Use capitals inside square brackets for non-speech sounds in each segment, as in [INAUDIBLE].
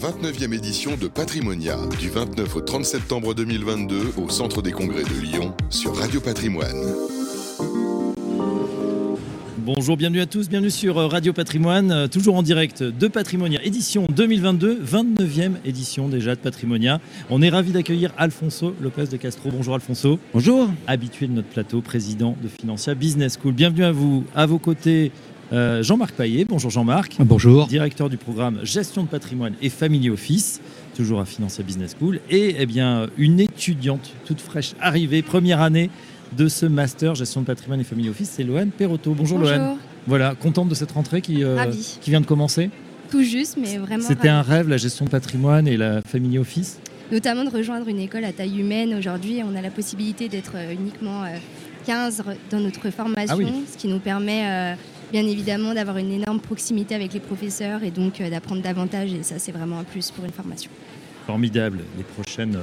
29e édition de Patrimonia, du 29 au 30 septembre 2022 au Centre des Congrès de Lyon sur Radio Patrimoine. Bonjour, bienvenue à tous, bienvenue sur euh, Radio Patrimoine, euh, toujours en direct de Patrimonia, édition 2022, 29e édition déjà de Patrimonia. On est ravi d'accueillir Alfonso Lopez de Castro. Bonjour Alfonso. Bonjour. Habitué de notre plateau, président de Financia Business School. Bienvenue à vous. À vos côtés, euh, Jean-Marc Paillet. Bonjour Jean-Marc. Bonjour. Directeur du programme Gestion de patrimoine et Family Office, toujours à Financia Business School. Et eh bien, une étudiante toute fraîche arrivée, première année de ce master gestion de patrimoine et family office, c'est Loane Perotto. Bonjour, Bonjour. Voilà, contente de cette rentrée qui, euh, qui vient de commencer? Tout juste, mais vraiment. C'était un rêve, la gestion de patrimoine et la family office? Notamment de rejoindre une école à taille humaine. Aujourd'hui, on a la possibilité d'être euh, uniquement 15 euh, dans notre formation, ah ce qui nous permet bien évidemment d'avoir une énorme proximité avec les professeurs et donc d'apprendre davantage. Et ça, c'est vraiment un plus pour une formation. Formidable. Les prochaines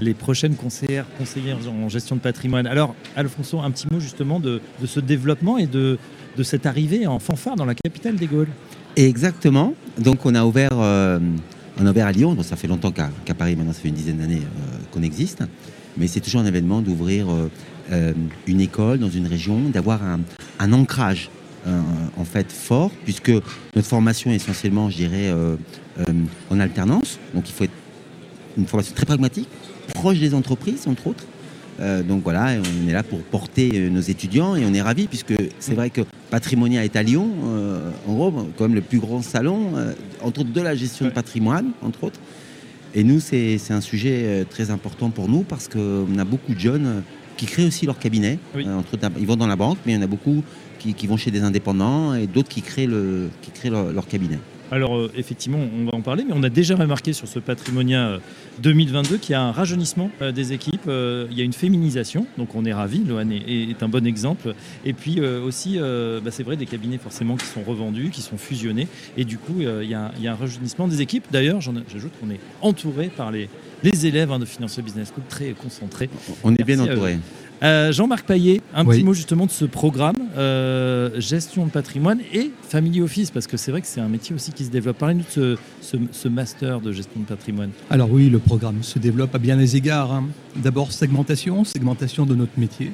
les prochaines conseillères, conseillères en gestion de patrimoine. Alors, Alfonso, un petit mot justement de, ce développement et de, cette arrivée en fanfare dans la capitale des Gaules. Exactement. Donc, on a ouvert, euh, on a ouvert à Lyon. ça fait longtemps qu'à Paris, maintenant, ça fait une dizaine d'années euh, qu'on existe. Mais c'est toujours un événement d'ouvrir euh, une école dans une région, d'avoir un, un, ancrage en fait fort, puisque notre formation est essentiellement, je dirais, en alternance. Donc, il faut être une formation très pragmatique, proche des entreprises, entre autres. Euh, donc voilà, on est là pour porter euh, nos étudiants et on est ravis puisque c'est vrai que Patrimonia est à Lyon, euh, en gros, quand même le plus grand salon, entre autres de la gestion de patrimoine, entre autres. Et nous, c'est un sujet très important pour nous parce qu'on a beaucoup de jeunes qui créent aussi leur cabinet. entre ils vont dans la banque, mais il y en a beaucoup qui, vont chez des indépendants et d'autres qui créent, le, qui créent leur cabinet. Alors euh, effectivement, on va en parler, mais on a déjà remarqué sur ce Patrimonia 2022 qu'il y a un rajeunissement euh, des équipes, euh, il y a une féminisation, donc on est ravis, Loane est, un bon exemple. Et puis aussi, bah, c'est vrai, des cabinets forcément qui sont revendus, qui sont fusionnés, et du coup, il y, a, un rajeunissement des équipes. D'ailleurs, j'ajoute qu'on est entouré par les, élèves hein, de Financial Business School, très concentrés. On est bien entouré. Euh, Jean-Marc Paillet, un petit mot justement de ce programme, euh, gestion de patrimoine et family office, parce que c'est vrai que c'est un métier aussi qui se développe. Parlez-nous de ce, master de gestion de patrimoine. Alors oui, le programme se développe à bien des égards. Hein. D'abord segmentation, segmentation de notre métier.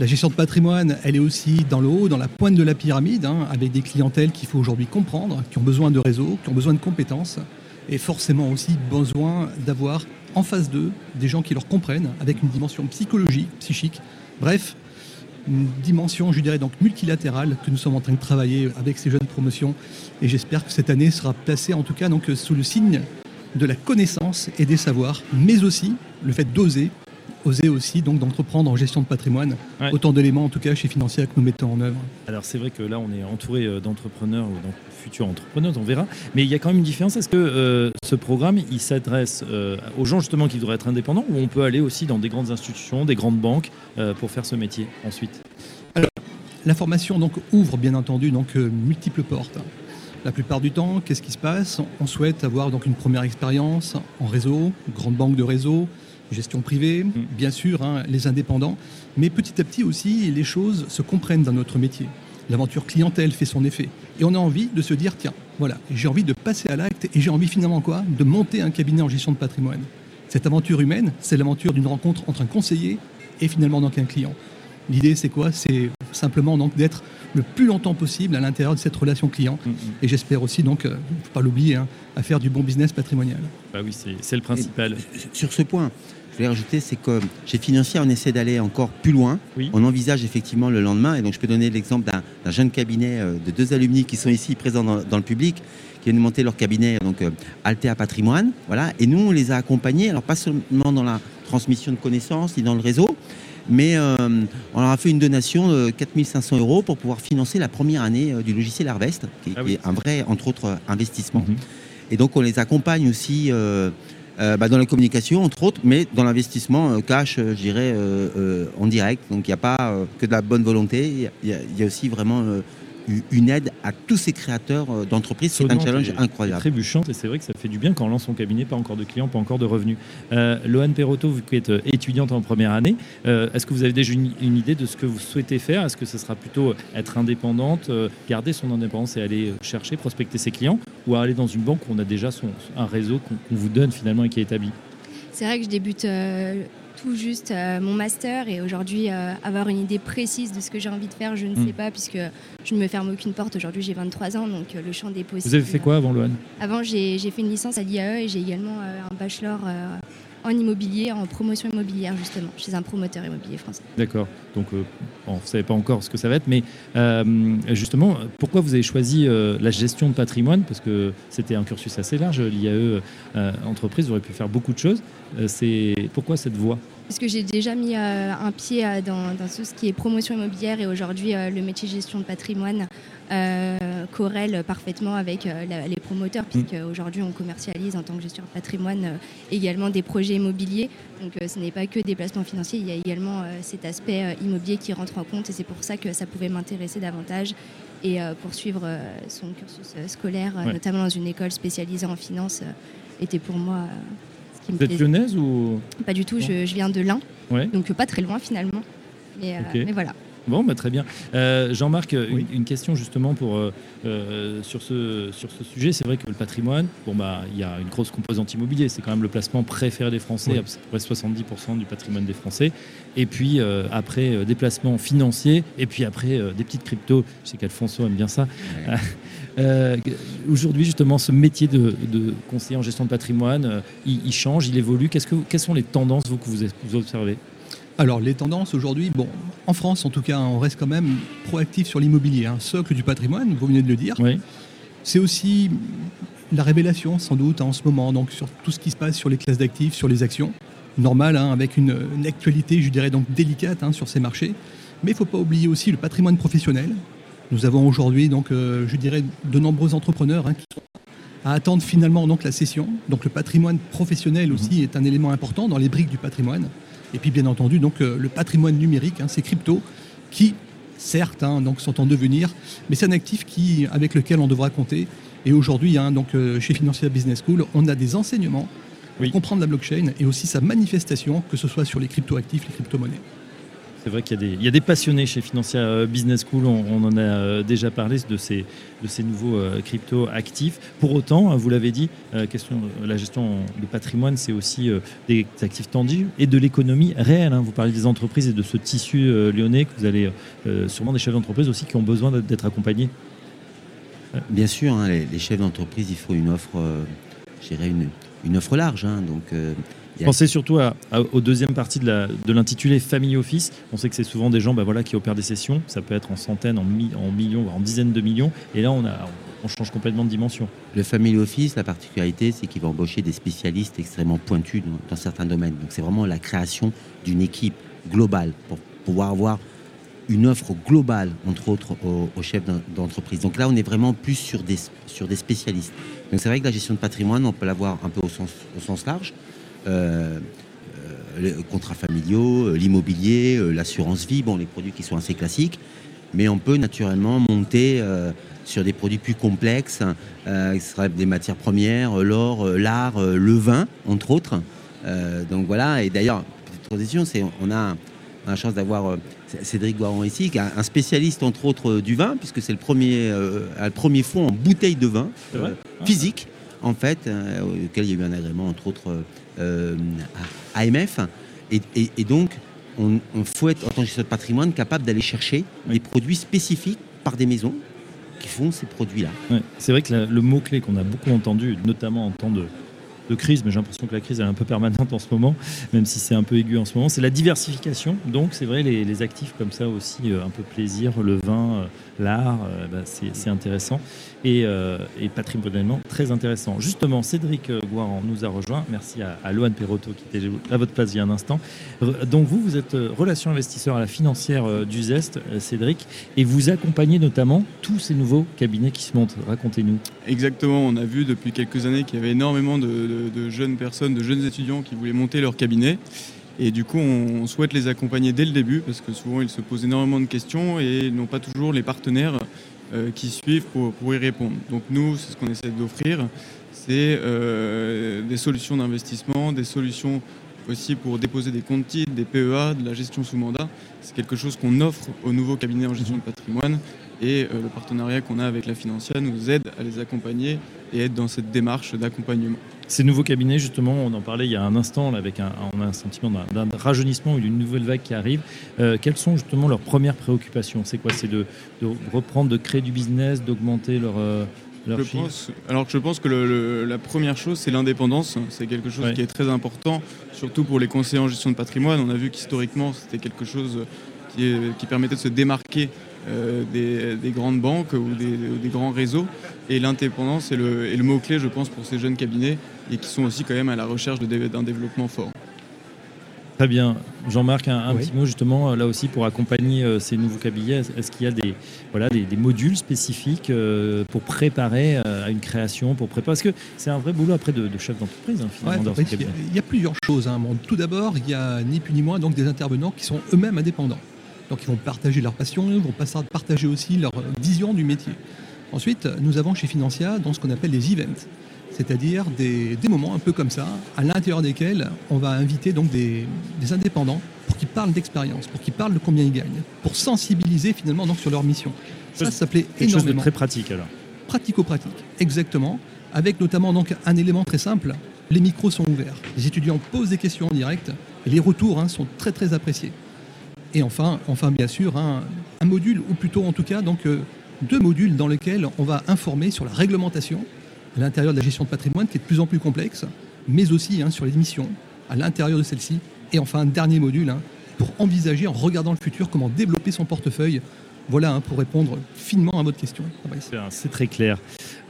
La gestion de patrimoine, elle est aussi dans le haut, dans la pointe de la pyramide, hein, avec des clientèles qu'il faut aujourd'hui comprendre, qui ont besoin de réseaux, qui ont besoin de compétences, et forcément aussi besoin d'avoir en face d'eux des gens qui leur comprennent, avec une dimension psychologique, psychique. Bref, une dimension, je dirais, donc multilatérale que nous sommes en train de travailler avec ces jeunes promotions. Et j'espère que cette année sera placée, en tout cas, donc, sous le signe de la connaissance et des savoirs, mais aussi le fait d'oser, oser aussi donc d'entreprendre en gestion de patrimoine. Autant d'éléments, en tout cas, chez Financier que nous mettons en œuvre. Alors c'est vrai que là, on est entouré euh, d'entrepreneurs ou futurs entrepreneurs, on verra. Mais il y a quand même une différence. Est-ce que euh, ce programme, il s'adresse euh, aux gens justement qui devraient être indépendants ou on peut aller aussi dans des grandes institutions, des grandes banques pour faire ce métier ensuite? Alors, la formation donc ouvre bien entendu donc multiples portes. La plupart du temps, qu'est-ce qui se passe? On souhaite avoir donc une première expérience en réseau, grande banque de réseau, gestion privée, mm. bien sûr, hein, les indépendants, mais petit à petit aussi, les choses se comprennent dans notre métier. L'aventure clientèle fait son effet. Et on a envie de se dire, tiens, voilà, j'ai envie de passer à l'acte et j'ai envie finalement quoi? De monter un cabinet en gestion de patrimoine. Cette aventure humaine, c'est l'aventure d'une rencontre entre un conseiller et finalement donc un client. L'idée, c'est quoi? C'est simplement donc d'être le plus longtemps possible à l'intérieur de cette relation client. Mm, mm. Et j'espère aussi, donc, il euh, ne faut pas l'oublier, hein, à faire du bon business patrimonial. Bah oui, c'est le principal. sur ce point, voulais rajouter, c'est que chez Financier, on essaie d'aller encore plus loin. On envisage effectivement le lendemain. Et donc, je peux donner l'exemple d'un jeune cabinet euh, de deux alumni qui sont ici présents dans, le public, qui viennent monter leur cabinet, donc euh, Altea Patrimoine. Voilà. Et nous, on les a accompagnés, alors pas seulement dans la transmission de connaissances ni dans le réseau, mais euh, on leur a fait une donation de 4500 euros pour pouvoir financer la première année du logiciel Harvest, qui, ah est un vrai, entre autres, investissement. Mhm. Et donc, on les accompagne aussi. Euh, bah, dans la communication, entre autres, mais dans l'investissement euh, cash, euh, je dirais, en direct. Donc il n'y a pas que de la bonne volonté, il y, a aussi vraiment une aide à tous ces créateurs d'entreprises. C'est un challenge incroyable. Trébuchante et c'est vrai que ça fait du bien quand on lance son cabinet, pas encore de clients, pas encore de revenus. Euh, Loane Perotto, vous qui êtes étudiante en première année, est-ce que vous avez déjà une, idée de ce que vous souhaitez faire? Est-ce que ce sera plutôt être indépendante, garder son indépendance et aller chercher, prospecter ses clients, ou aller dans une banque où on a déjà son, un réseau qu'on vous donne finalement et qui est établi? C'est vrai que je débute tout juste euh, mon master et aujourd'hui euh, avoir une idée précise de ce que j'ai envie de faire, je ne hmm. sais pas puisque je ne me ferme aucune porte. Aujourd'hui j'ai 23 ans donc euh, le champ des possibles. Vous avez fait quoi avant Loane Avant j'ai fait une licence à l'IAE et j'ai également un bachelor en immobilier, en promotion immobilière justement, chez un promoteur immobilier français. D'accord. Donc, euh, vous ne savez pas encore ce que ça va être, mais euh, justement, pourquoi vous avez choisi euh, la gestion de patrimoine? Parce que c'était un cursus assez large, l'IAE entreprise, vous auriez pu faire beaucoup de choses. c'est pourquoi cette voie? Parce que j'ai déjà mis un pied dans, tout ce qui est promotion immobilière et aujourd'hui le métier gestion de patrimoine euh, corrèle parfaitement avec euh, les promoteurs, mm. puisque aujourd'hui on commercialise en tant que gestionnaire de patrimoine euh, également des projets immobiliers. Donc ce n'est pas que des placements financiers, il y a également cet aspect immobilier qui rentre en compte et c'est pour ça que ça pouvait m'intéresser davantage et poursuivre son cursus scolaire, notamment dans une école spécialisée en finance, était pour moi qui me Vous êtes lyonnaise ou Pas du tout, je, viens de l'Ain, donc pas très loin finalement. mais voilà. Bon, bah, très bien. Euh, Jean-Marc, une, question justement pour, euh, euh, sur, ce, sur ce sujet. C'est vrai que le patrimoine, bon, bah, il y a une grosse composante immobilier. C'est quand même le placement préféré des Français, à peu près 70% du patrimoine des Français. Et puis après, des placements financiers. Et puis après, des petites cryptos. Je sais qu'Alfonso aime bien ça. [LAUGHS] Aujourd'hui, justement, ce métier de, conseiller en gestion de patrimoine, il, change, il évolue. Que, quelles sont les tendances vous, que vous observez? Alors les tendances aujourd'hui, bon, en France en tout cas, on reste quand même proactif sur l'immobilier, un hein. socle du patrimoine, vous venez de le dire. C'est aussi la révélation sans doute en ce moment, donc sur tout ce qui se passe sur les classes d'actifs, sur les actions. Normal, hein, avec une, actualité, je dirais donc délicate hein, sur ces marchés. Mais il ne faut pas oublier aussi le patrimoine professionnel. Nous avons aujourd'hui donc, euh, je dirais, de nombreux entrepreneurs qui sont à attendre finalement donc la cession. Donc le patrimoine professionnel aussi mhm. est un élément important dans les briques du patrimoine. Et puis bien entendu, donc, euh, le patrimoine numérique, hein, ces cryptos, qui certes hein, donc, sont en devenir, mais c'est un actif qui, avec lequel on devra compter. Et aujourd'hui, hein, donc, euh, chez Financial Business School, on a des enseignements pour comprendre la blockchain et aussi sa manifestation, que ce soit sur les cryptoactifs, les crypto-monnaies. C'est vrai qu'il y, a des passionnés chez Financial euh, Business School, on, en a euh, déjà parlé de ces, nouveaux euh, crypto actifs. Pour autant, hein, vous l'avez dit, question, la gestion de patrimoine, c'est aussi des actifs tangibles et de l'économie réelle. Hein. Vous parlez des entreprises et de ce tissu lyonnais que vous allez sûrement des chefs d'entreprise aussi qui ont besoin d'être accompagnés. Bien sûr, hein, les, chefs d'entreprise, il faut une offre, je une, une offre large. donc Pensez surtout à, aux deuxième partie de l'intitulé Family Office. On sait que c'est souvent des gens bah, voilà, qui opèrent des sessions. Ça peut être en centaines, en, en millions, en dizaines de millions. Et là, on, a, on change complètement de dimension. Le Family Office, la particularité, c'est qu'il va embaucher des spécialistes extrêmement pointus dans, certains domaines. Donc c'est vraiment la création d'une équipe globale pour pouvoir avoir une offre globale, entre autres, aux, chefs d'entreprise. Donc là, on est vraiment plus sur des, sur des spécialistes. Donc c'est vrai que la gestion de patrimoine, on peut l'avoir un peu au sens, au sens large. Euh, euh, les contrats familiaux, euh, l'immobilier, l'assurance vie, bon, les produits qui sont assez classiques, mais on peut naturellement monter sur des produits plus complexes, qui seraient des matières premières, l'or, l'art, le vin, entre autres. donc voilà, et d'ailleurs, petite transition, c'est on a, la chance d'avoir Cédric Guaron ici, qui est un spécialiste entre autres du vin, puisque c'est le premier, le premier fonds en bouteille de vin physique, en fait, auquel il y a eu un agrément entre autres AMF. Et, donc, on, faut être, en tant que gestionnaire de patrimoine, capable d'aller chercher des produits spécifiques par des maisons qui font ces produits-là. c'est vrai que le mot-clé qu'on a beaucoup entendu, notamment en temps de, de crise, mais j'ai l'impression que la crise est un peu permanente en ce moment, même si c'est un peu aigu en ce moment. C'est la diversification. Donc, c'est vrai, les, actifs comme ça aussi, euh, un peu plaisir, le vin, euh, l'art, euh, bah, c'est intéressant. Et, et, patrimonialement, très intéressant. Justement, Cédric Guaran nous a rejoint. Merci à, à Loane Perotto qui était à votre place il y a un instant. Donc, vous, vous êtes relation investisseur à la financière du Zest, Cédric, et vous accompagnez notamment tous ces nouveaux cabinets qui se montent. Racontez-nous. Exactement. On a vu depuis quelques années qu'il y avait énormément de, jeunes personnes, de jeunes étudiants qui voulaient monter leur cabinet. Et du coup, on souhaite les accompagner dès le début parce que souvent ils se posent énormément de questions et n'ont pas toujours les partenaires qui suivent pour, y répondre. Donc nous, c'est ce qu'on essaie d'offrir, c'est des solutions d'investissement, des solutions aussi pour déposer des comptes titres, des PEA, de la gestion sous mandat. C'est quelque chose qu'on offre aux nouveaux cabinets en gestion de patrimoine et euh, le partenariat qu'on a avec la financière nous aide à les accompagner et être dans cette démarche d'accompagnement. Ces nouveaux cabinets, justement, on en parlait il y a un instant, avec un, on a un sentiment d'un rajeunissement ou d'une nouvelle vague qui arrive. Euh, quelles sont justement leurs premières préoccupations? C'est quoi? C'est de, reprendre, de créer du business, d'augmenter leur, euh, je pense, alors je pense que la première chose, c'est l'indépendance. C'est quelque chose qui est très important, surtout pour les conseillers en gestion de patrimoine. On a vu qu'historiquement, c'était quelque chose qui, qui, permettait de se démarquer euh, des, grandes banques ou des, grands réseaux. Et l'indépendance est le, le mot-clé, je pense, pour ces jeunes cabinets et qui sont aussi quand même à la recherche d'un développement fort. Très bien. Jean-Marc, un, petit mot justement là aussi pour accompagner euh, ces nouveaux cabinets. Est-ce qu'il y a des, voilà, des, modules spécifiques euh, pour préparer euh, à une création, pour préparer? Parce que c'est un vrai boulot après de, chef d'entreprise. Hein, il, y a, plusieurs choses. Hein. tout d'abord, il y a ni plus ni moins donc des intervenants qui sont eux-mêmes indépendants. Donc ils vont partager leur passion, ils vont partager aussi leur vision du métier. Ensuite, nous avons chez Financia dans ce qu'on appelle les events c'est-à-dire des, moments un peu comme ça, à l'intérieur desquels on va inviter donc des, indépendants pour qu'ils parlent d'expérience, pour qu'ils parlent de combien ils gagnent, pour sensibiliser finalement donc sur leur mission. Ça, ça s'appelait énormément. chose de très pratique alors. Pratico-pratique, exactement, avec notamment donc un élément très simple. Les micros sont ouverts, les étudiants posent des questions en direct et les retours hein, sont très très appréciés. Et enfin, enfin bien sûr, un module, ou plutôt en tout cas donc euh, deux modules dans lesquels on va informer sur la réglementation à l'intérieur de la gestion de patrimoine qui est de plus en plus complexe, mais aussi hein, sur les missions à l'intérieur de celle-ci. Et enfin, un dernier module hein, pour envisager, en regardant le futur, comment développer son portefeuille voilà hein, pour répondre finement à votre question. C'est très clair.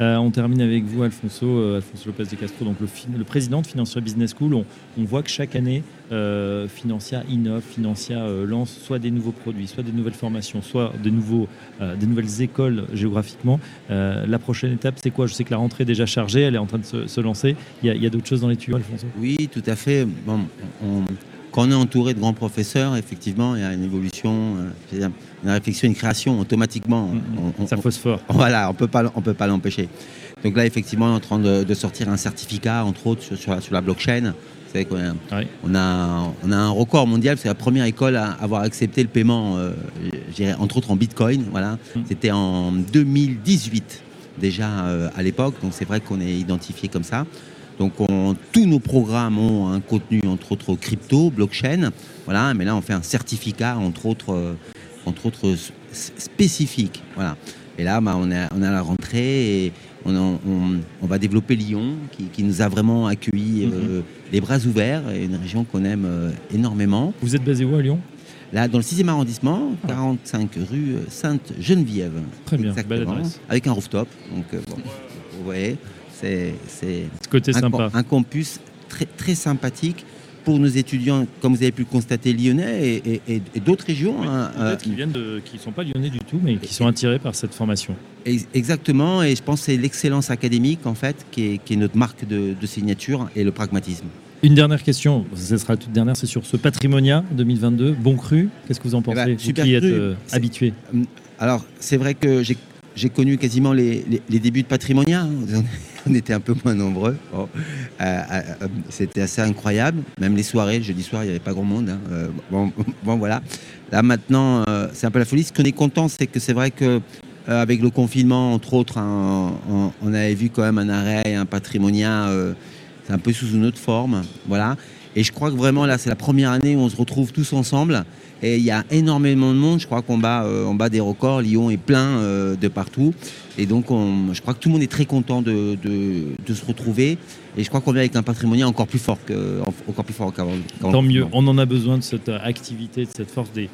Euh, on termine avec vous, Alfonso, euh, Alfonso Lopez de Castro, donc le, président de Financia Business School. On, voit que chaque année, euh, Financia innove, Financia lance soit des nouveaux produits, soit des nouvelles formations, soit des, nouvelles écoles géographiquement. la prochaine étape, c'est quoi? Je sais que la rentrée est déjà chargée, elle est en train de se, lancer. Il y a, d'autres choses dans les tuyaux, Alfonso? Oui, tout à fait. Quand on est entouré de grands professeurs, effectivement, il y a une évolution, euh, une réflexion, une création automatiquement. On, ça phosphore. [LAUGHS] Voilà, on peut pas, on peut pas l'empêcher. Donc là, effectivement, on est en train de, sortir un certificat, entre autres, sur, la, blockchain. Vous savez qu'on a, on a, on a un record mondial, c'est la première école à avoir accepté le paiement, euh, entre autres en Bitcoin. Voilà. Mm. C'était en 2018 déjà euh, à l'époque, donc c'est vrai qu'on est identifié comme ça. Donc tous nos programmes ont un contenu entre autres crypto, blockchain, voilà, mais là on fait un certificat entre autres, euh, entre autres spécifique, voilà. Et là bah, on, est, à la rentrée et on, va développer Lyon qui, nous a vraiment accueillis euh, mhm. les bras ouverts, et une région qu'on aime euh, énormément. Vous êtes basé où à Lyon? Là, dans le 6e arrondissement, 45 rue Sainte-Geneviève. Très bien, belle adresse. Avec un rooftop. Donc, bon, vous voyez. C'est côté un, sympa. un campus très, très sympathique pour nos étudiants, comme vous avez pu le constater, lyonnais et, d'autres régions. Hein, euh, qui viennent de, qui ne sont pas lyonnais du tout, mais qui sont attirés par cette formation. Exactement, et je pense que c'est l'excellence académique en fait qui est, notre marque de, signature et le pragmatisme. Une dernière question, ce sera la toute dernière, c'est sur ce Patrimonia 2022, bon cru. Qu'est-ce que vous en pensez eh ben, Vous qui êtes euh, habitué? Alors, c'est vrai que j'ai j'ai connu quasiment les, débuts de Patrimonia. [LAUGHS] On était un peu moins nombreux. Euh, euh, euh, c'était assez incroyable. Même les soirées, jeudi soir, il n'y avait pas grand monde. Hein. [LAUGHS] bon, voilà. Là maintenant, c'est un peu la folie. Ce qu'on est content, c'est que c'est vrai que avec le confinement, entre autres, hein, on, avait vu quand même un arrêt, un Patrimonia. c'est un peu sous une autre forme. Voilà. Et je crois que vraiment là, c'est la première année où on se retrouve tous ensemble. Et il y a énormément de monde. Je crois qu'on bat, bat des records. Lyon est plein de partout. Et donc, je crois que tout le monde est très content de, se retrouver. Et je crois qu'on vient avec un patrimoine encore plus fort qu'avant. Tant mieux. On en a besoin de cette activité, de cette force des, euh,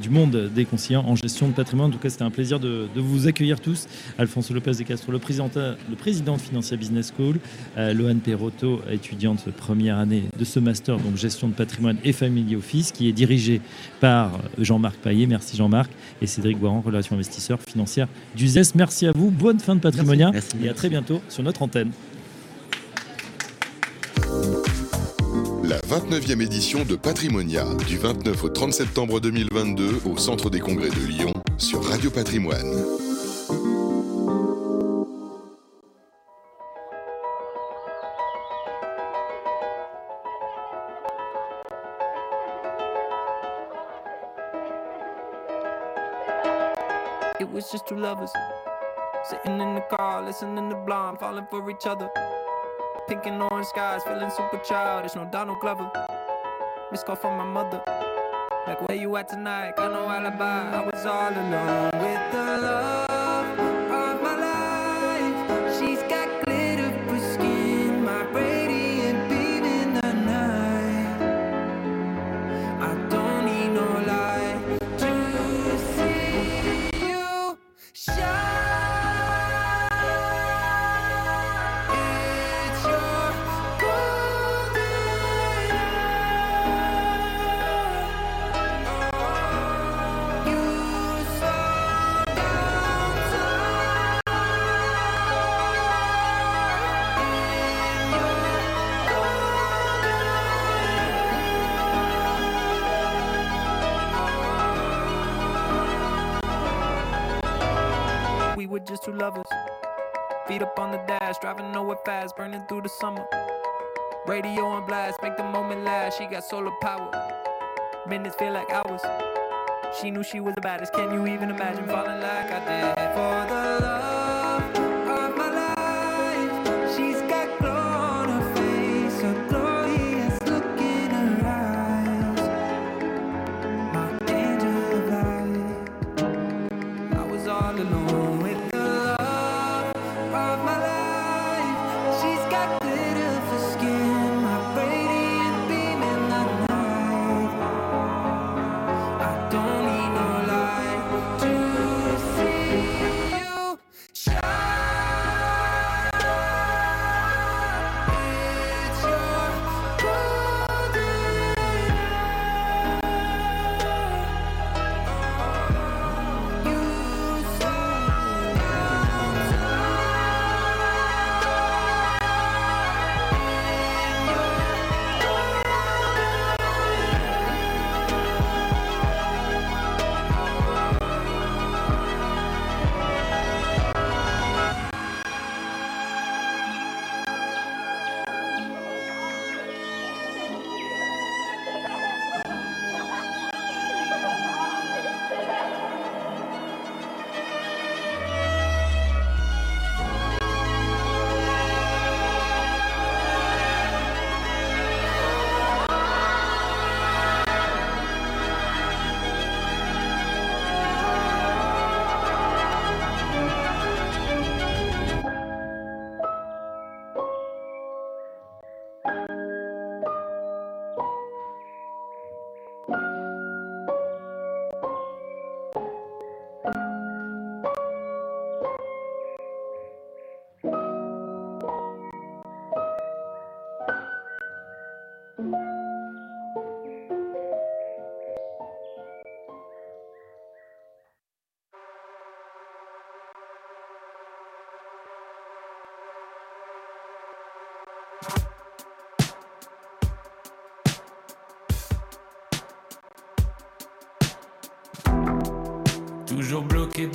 du monde des conseillers en gestion de patrimoine. En tout cas, c'était un plaisir de, vous accueillir tous. Alfonso Lopez de Castro, le président, le président de Financia Business School, euh, Lohan Perotto, étudiante première année de ce master, donc gestion de patrimoine et family office, qui est dirigé par Jean-Marc Paillet. Merci Jean-Marc. Et Cédric Boiran, relations investisseurs financières du ZES. Merci à vous. Bonne fin de patrimoine et à très bientôt sur notre antenne. 29e édition de Patrimonia, du 29 au 30 septembre 2022 au Centre des Congrès de Lyon sur Radio Patrimoine. It was just lovers sitting in the car, listening to Blonde, falling for each other. Pink and orange skies, feeling super childish. No Donald Glover. Miss call from my mother. Like, where you at tonight? Got no alibi. I was all alone with Radio on blast, make the moment last. She got solar power. Minutes feel like hours. She knew she was the baddest. Can you even imagine falling like I did for the love?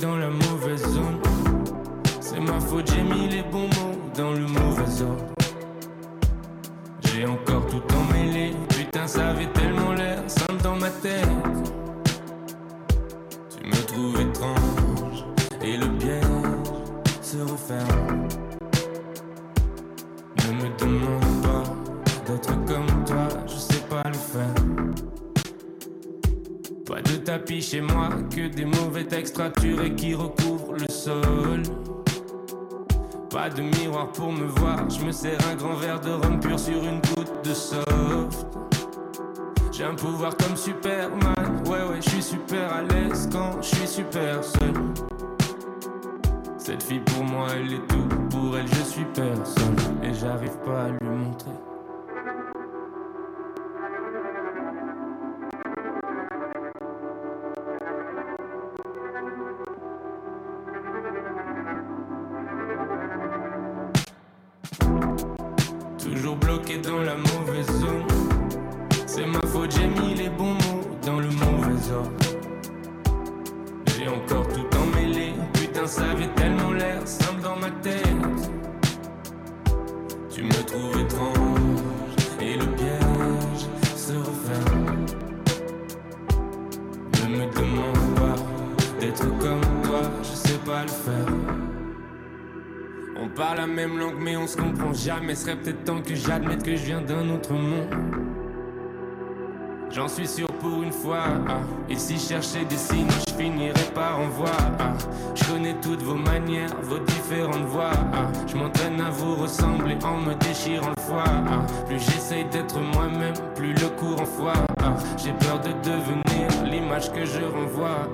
dans le monde. mais serait peut-être temps que j'admette que je viens d'un autre monde. J'en suis sûr pour une fois. Ah. Et si je cherchais des signes, je finirais par en voir. Ah. Je connais toutes vos manières, vos différentes voies. Ah. Je m'entraîne à vous ressembler en me déchirant le foie. Ah. Plus j'essaye d'être moi-même, plus le courant foie. J'ai peur de devenir l'image que je renvoie.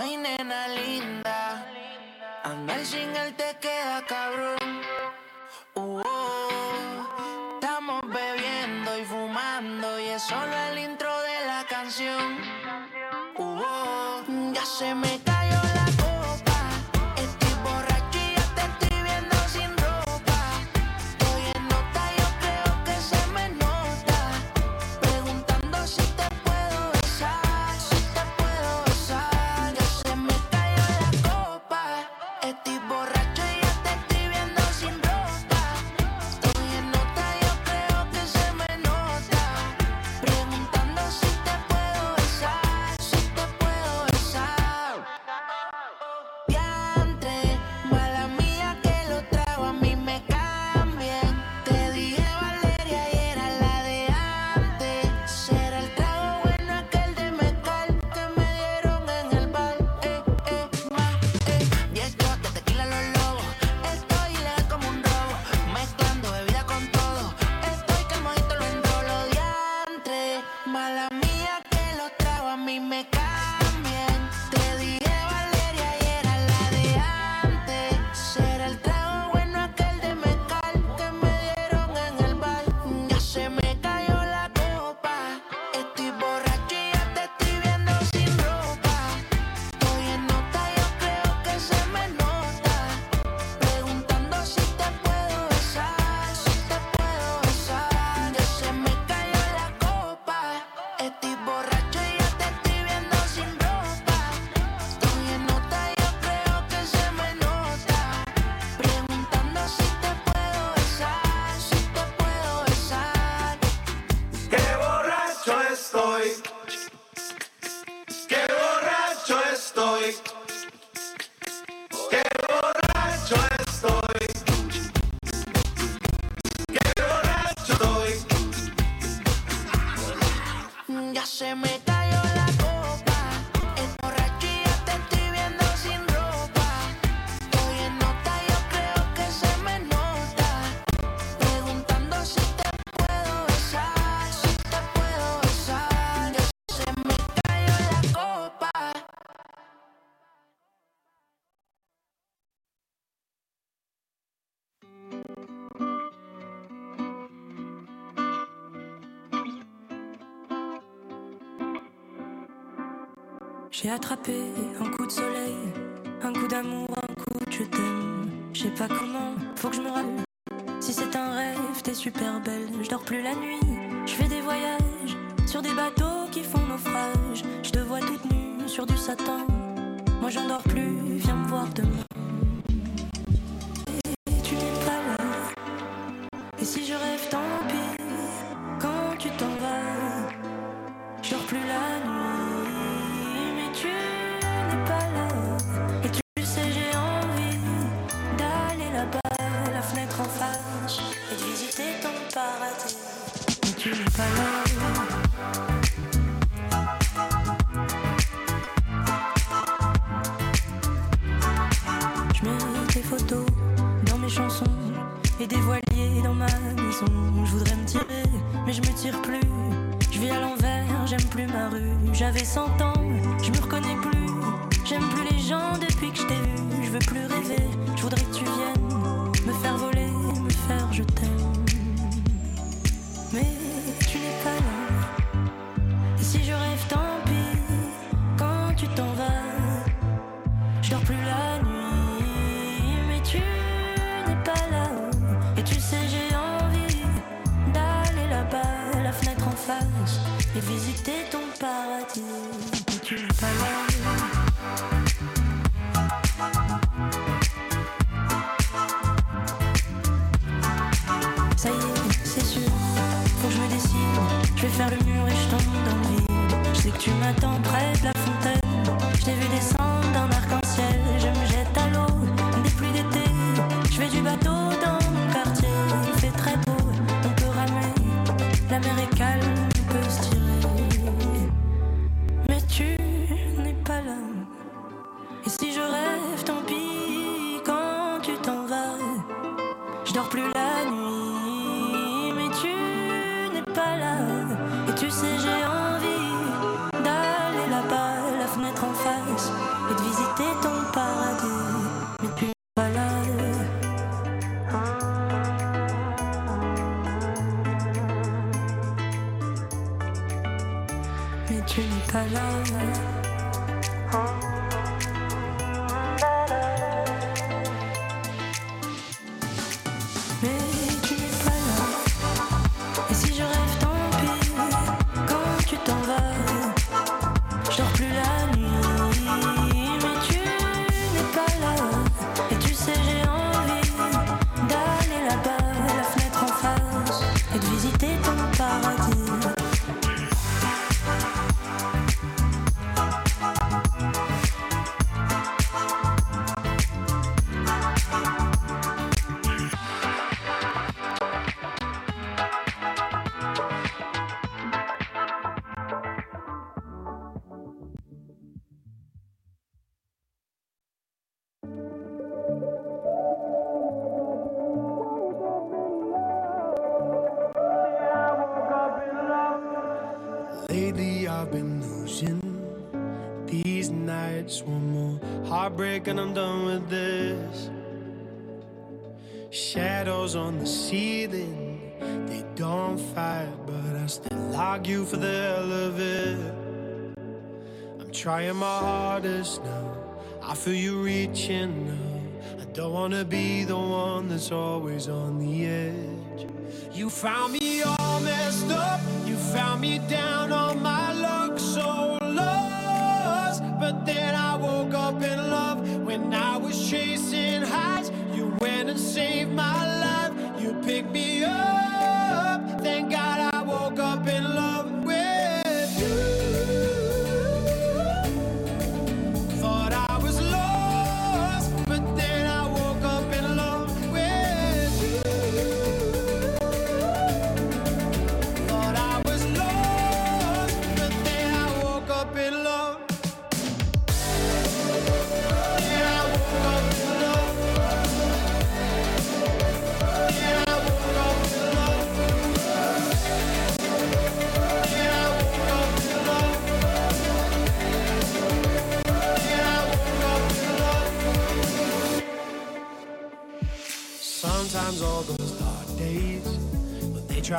Ay, nena linda, andar sin él te queda cabrón. J'ai attrapé un coup de soleil, un coup d'amour, un coup de je t'aime. Je sais pas comment, faut que je me rappelle. Si c'est un rêve, t'es super belle. Je dors plus la nuit, je fais des voyages sur des bateaux qui font naufrage. Je te vois toute nue sur du satin. Moi j'en dors plus, viens me voir demain. Je mets des photos dans mes chansons et des voiliers dans ma maison. Je voudrais me tirer, mais je me tire plus. Je vis à l'envers, j'aime plus ma rue. J'avais 100 ans, je me reconnais plus. J'aime plus les gens depuis que je t'ai vu. Je veux plus rêver, je voudrais que tu viennes visiter ton paradis. wanna be the one that's always on the edge. You found me all messed up, you found me down on my luck, so lost. But then I woke up in love when I was chasing highs. You went and saved my life.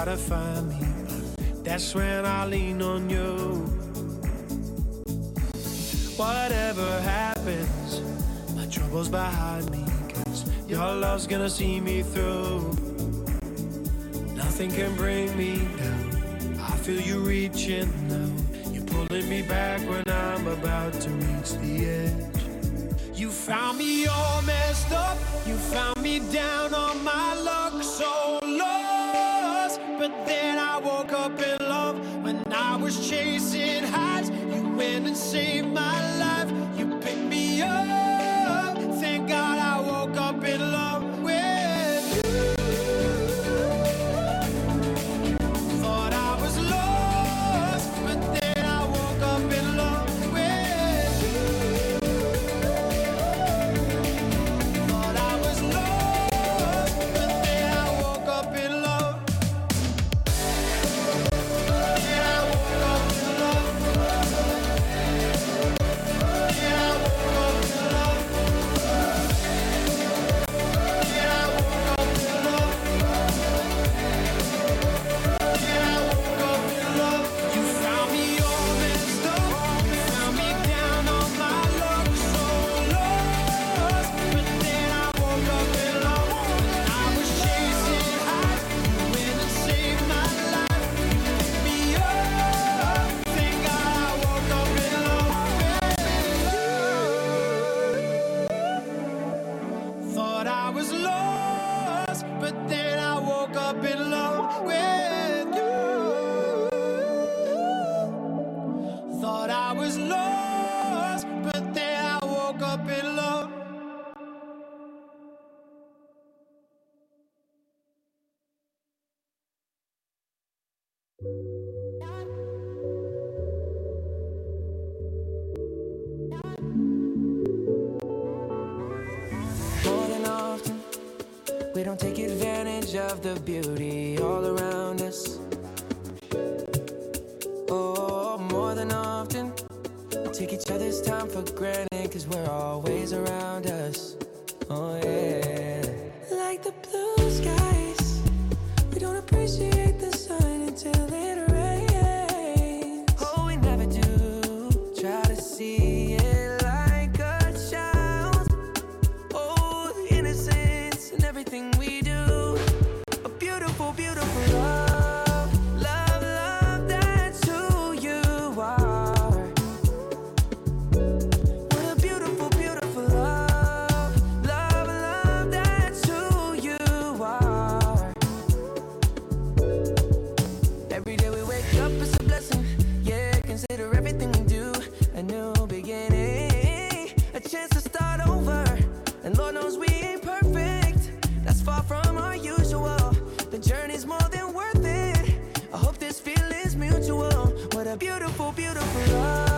to find me. That's when I lean on you. Whatever happens, my trouble's behind me. Cause your love's gonna see me through. Nothing can bring me down. I feel you reaching now. You're pulling me back when I'm about to reach the edge. You found me all messed up. You found me down on was chasing highs, you went and saved my life. the beauty. a chance to start over. And Lord knows we ain't perfect. That's far from our usual. The journey's more than worth it. I hope this feeling's mutual. What a beautiful, beautiful love.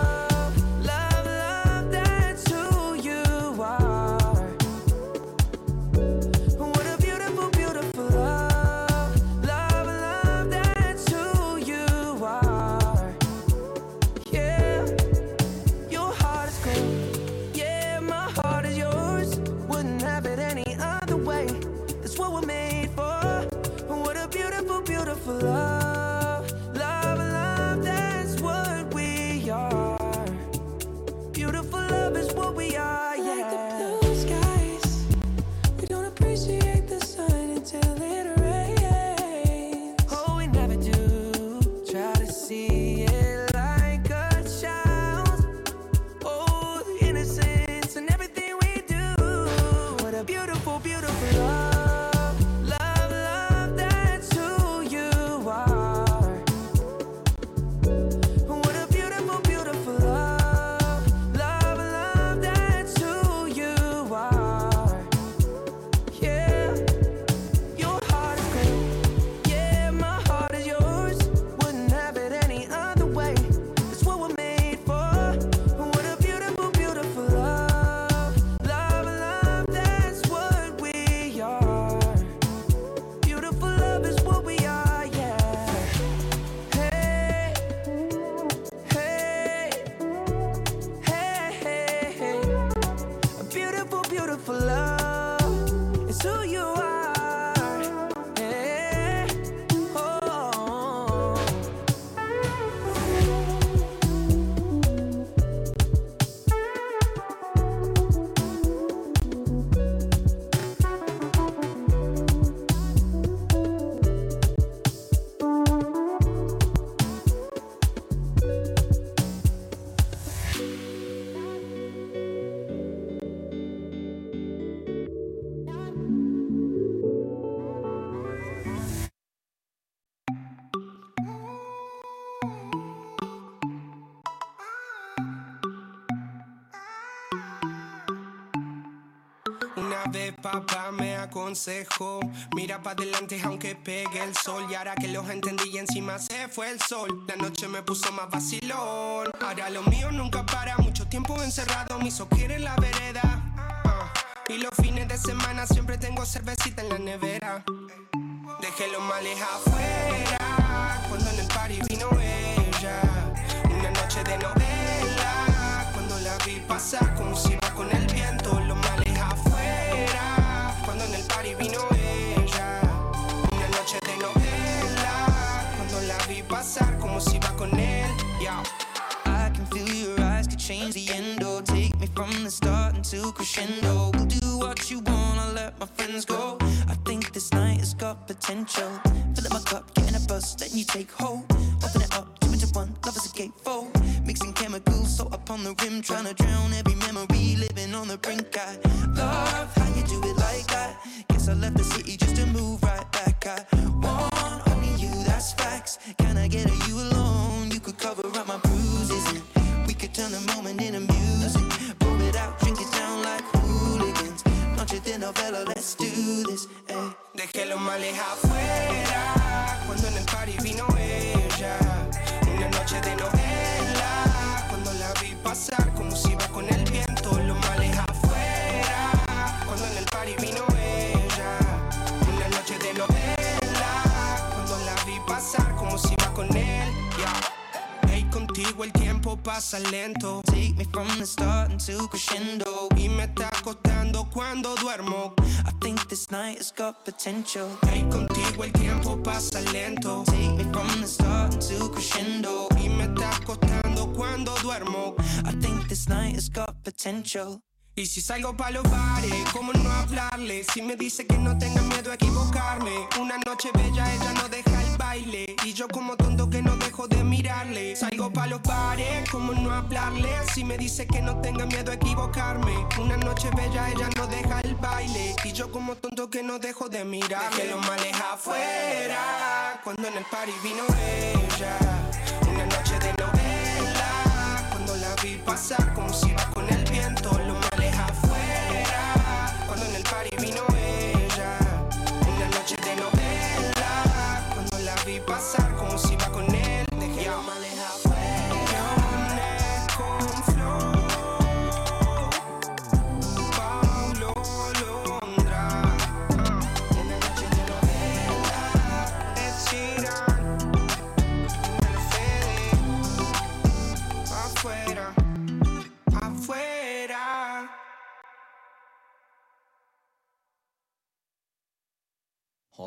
Me aconsejó, mira para adelante aunque pegue el sol. Y ahora que los entendí y encima se fue el sol, la noche me puso más vacilón. Ahora lo mío nunca para, mucho tiempo encerrado, mis ojos quieren la vereda. Ah, Y los fines de semana siempre tengo cervecita en la nevera. Dejé los males afuera, cuando en el party vino ella. Una noche de novela, cuando la vi pasar como si iba con el party vino ella. Una noche de novela, cuando la vi pasar como si con él. Yeah. I can feel your eyes could change the endo. Take me from the start into crescendo. We'll do what you want, I'll let my friends go. I think this night has got potential. Fill up my cup, getting a buzz, letting you take hold. Open it up, two into one, love is a gatefold. Mixing chemicals, so up on the rim, trying to drown every memory, living on the brink. I love Guess I left the city just to move right back. I want only you, that's facts. Can I get a you alone? You could cover up my bruises. And we could turn the moment into music. Pull it out, drink it down like hooligans. Noche de novela, let's do this. Ay. Dejé los males afuera pasa lento. Take me from the start into crescendo. Y me está costando cuando duermo. I think this night has got potential. Hey, contigo el tiempo pasa lento. Take me from the start into crescendo. Y me está costando cuando duermo. I think this night has got potential. Y si salgo pa' los bares, ¿cómo no hablarle? Si me dice que no tenga miedo a equivocarme. Una noche bella, ella no deja el baile. Y yo como tonto que no dejo de mirarle. Salgo pa' los bares, ¿cómo no hablarle? Si me dice que no tenga miedo a equivocarme. Una noche bella, ella no deja el baile. Y yo como tonto que no dejo de mirarle. Dejé los males afuera, cuando en el party vino ella. Una noche de novela, cuando la vi pasar como si iba con el viento. Cuando camino ella, en la noche de novela, cuando la vi pasar.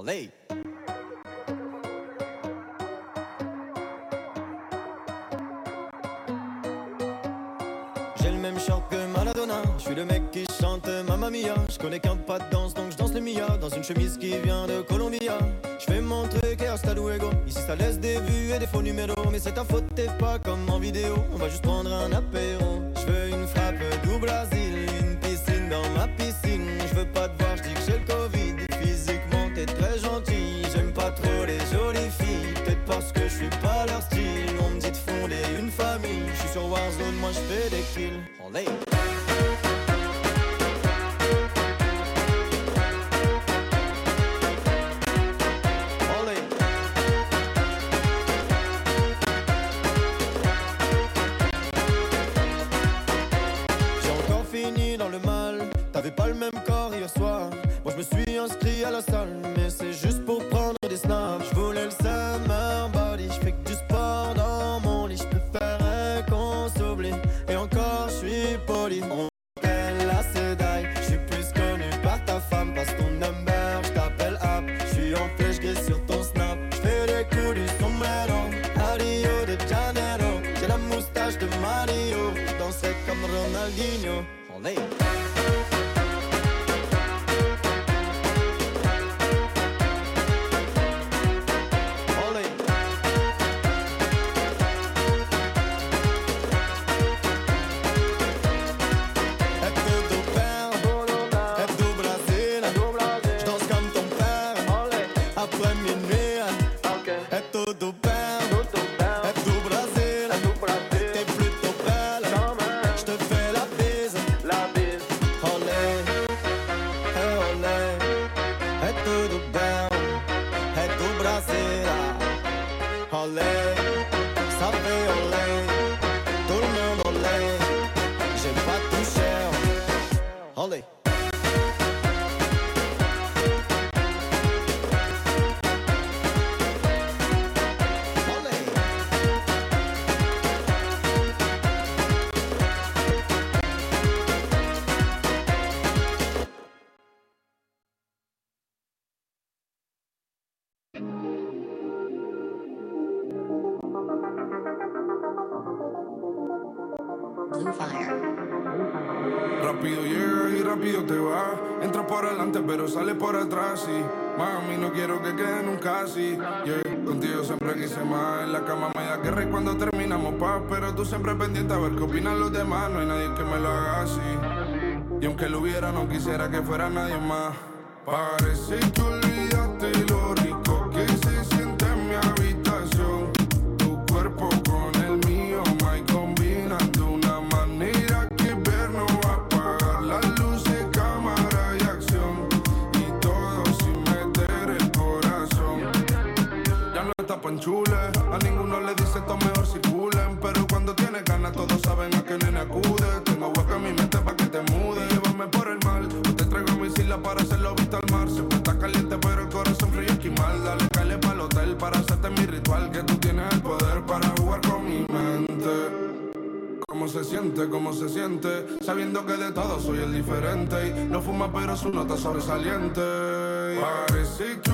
J'ai le même short que Maradona, je suis le mec qui chante Mamma Mia. Je connais qu'un pas de danse donc je danse le Mia dans une chemise qui vient de Colombia. Je fais mon truc et hasta luego. Ici ça laisse des vues et des faux numéros, mais c'est ta faute, t'es pas comme en vidéo. On va juste prendre un apéro. Je veux une frappe double asile, une piscine dans ma piscine. Je veux pas te voir, je dis que j'ai le trop les jolies filles. Peut-être parce que je suis pas leur style. On me dit de fonder une famille. Je suis sur Warzone, moi je fais des kills. Olé. Olé. J'ai encore fini dans le mal. T'avais pas le même name. sale por atrás y mami, no quiero que quede nunca así. Yeah. Contigo siempre quise más, en la cama me da guerra cuando terminamos paz, pero tú siempre pendiente a ver qué opinan los demás, no hay nadie que me lo haga así. Y aunque lo hubiera, no quisiera que fuera nadie más. Parece que su nota sobresaliente. Parece que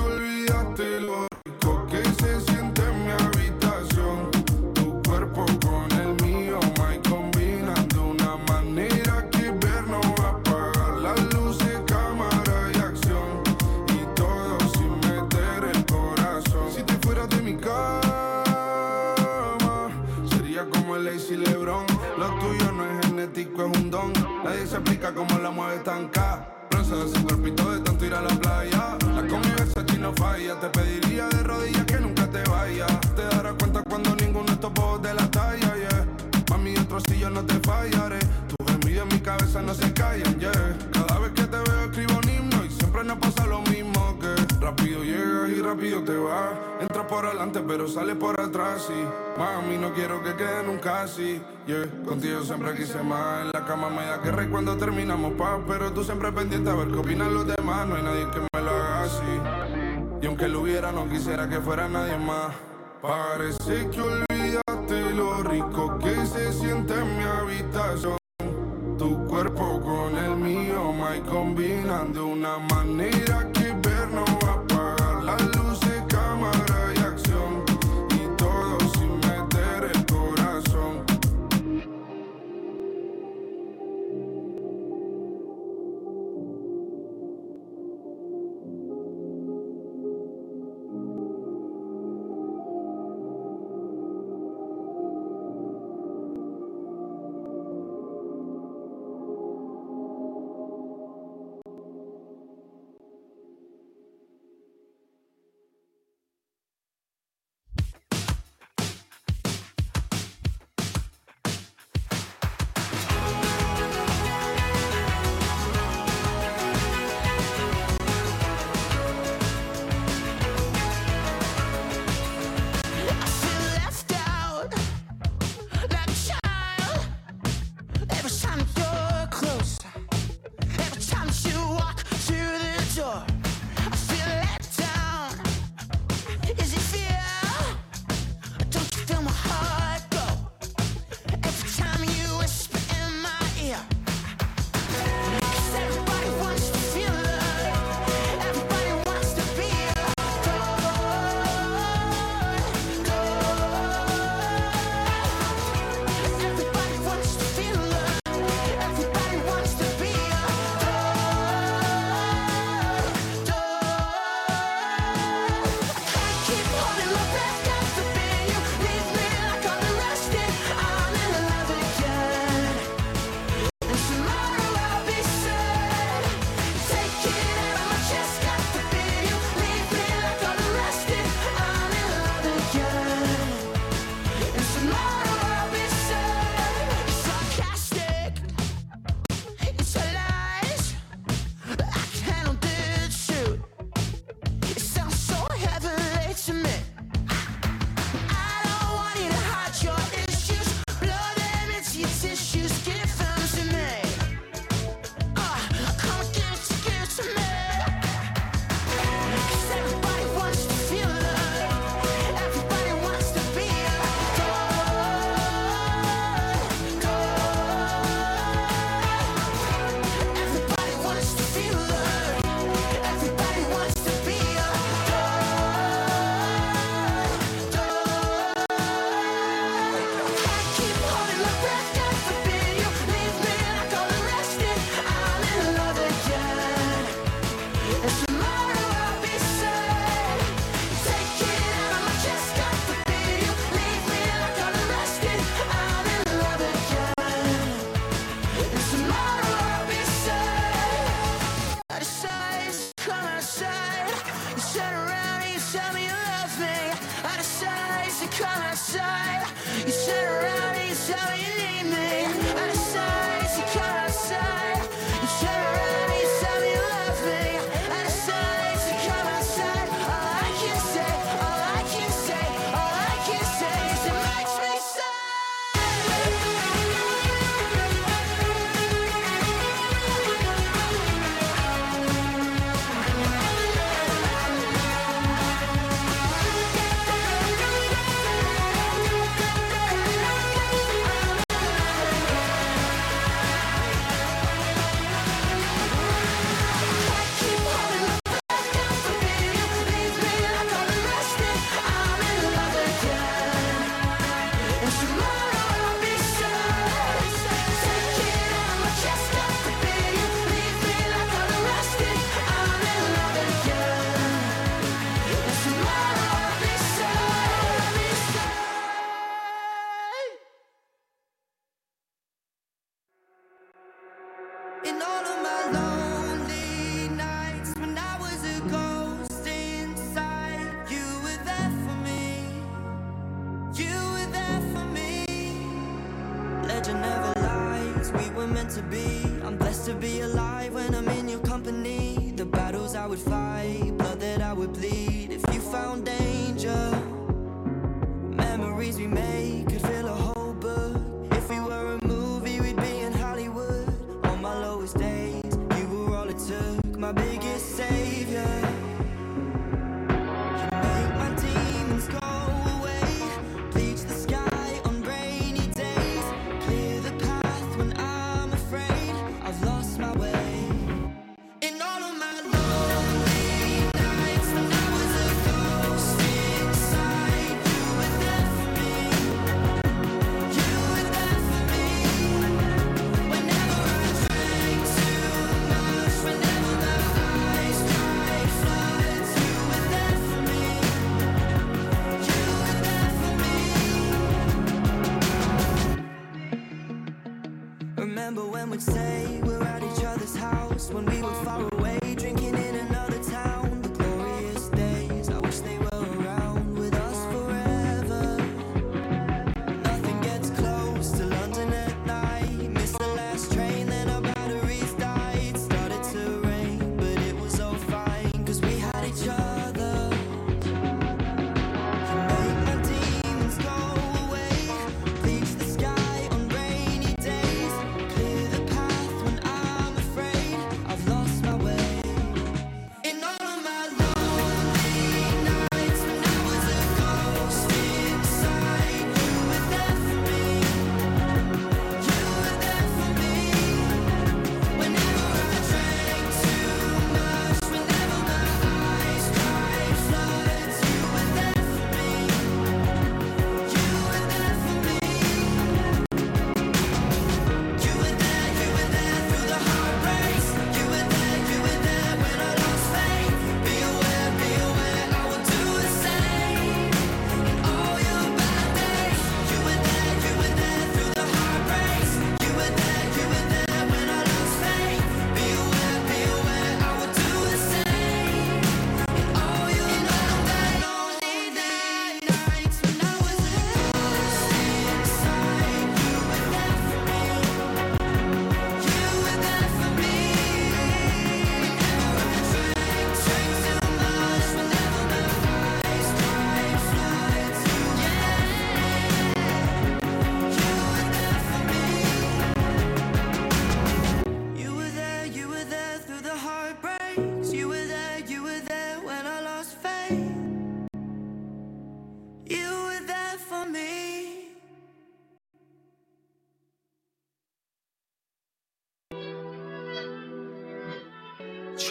así, yeah. Contigo siempre quise más. En la cama me da guerra y cuando terminamos paz. Pero tú siempre pendiente a ver qué opinan los demás. No hay nadie que me lo haga así. Y aunque lo hubiera, no quisiera que fuera nadie más. Parece que success.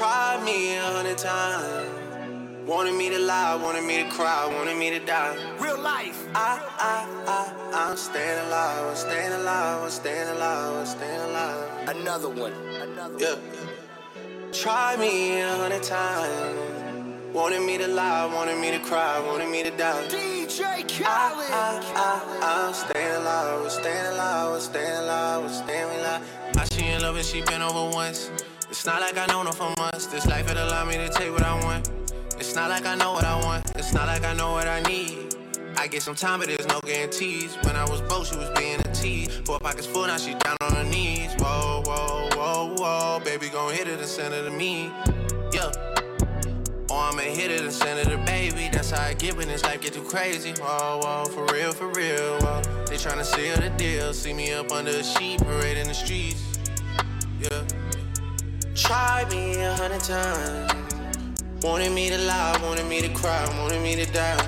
tried me a hundred times. Wanted me to lie, wanted me to cry, wanted me to die. Real life. I, I, I, I'm staying alive, I'm staying alive, I'm staying alive, I'm staying alive. Another one. Another yeah. one. Try me a hundred times. Wanted me to lie, wanted me to cry, wanted me to die. DJ Khaled. I, I, I, I'm staying alive, I'm staying alive, I'm staying alive, I'm staying alive. I she in love and she been over once. It's not like I know no for us. This life it allowed me to take what I want. It's not like I know what I want. It's not like I know what I need. I get some time, but there's no guarantees. When I was broke, she was being a tease. Four pockets full, now she down on her knees. Whoa, whoa, whoa, whoa. Baby, gon' hit it and send it to me. Yeah. Or I'ma hit it and send it to baby. That's how I get when this life get too crazy. Whoa, whoa, for real, for real. Whoa. They tryna seal the deal. See me up under a sheet, parade in the streets. Yeah. Try me a hundred times. Wanted me to lie, wanted me to cry, wanted me to die.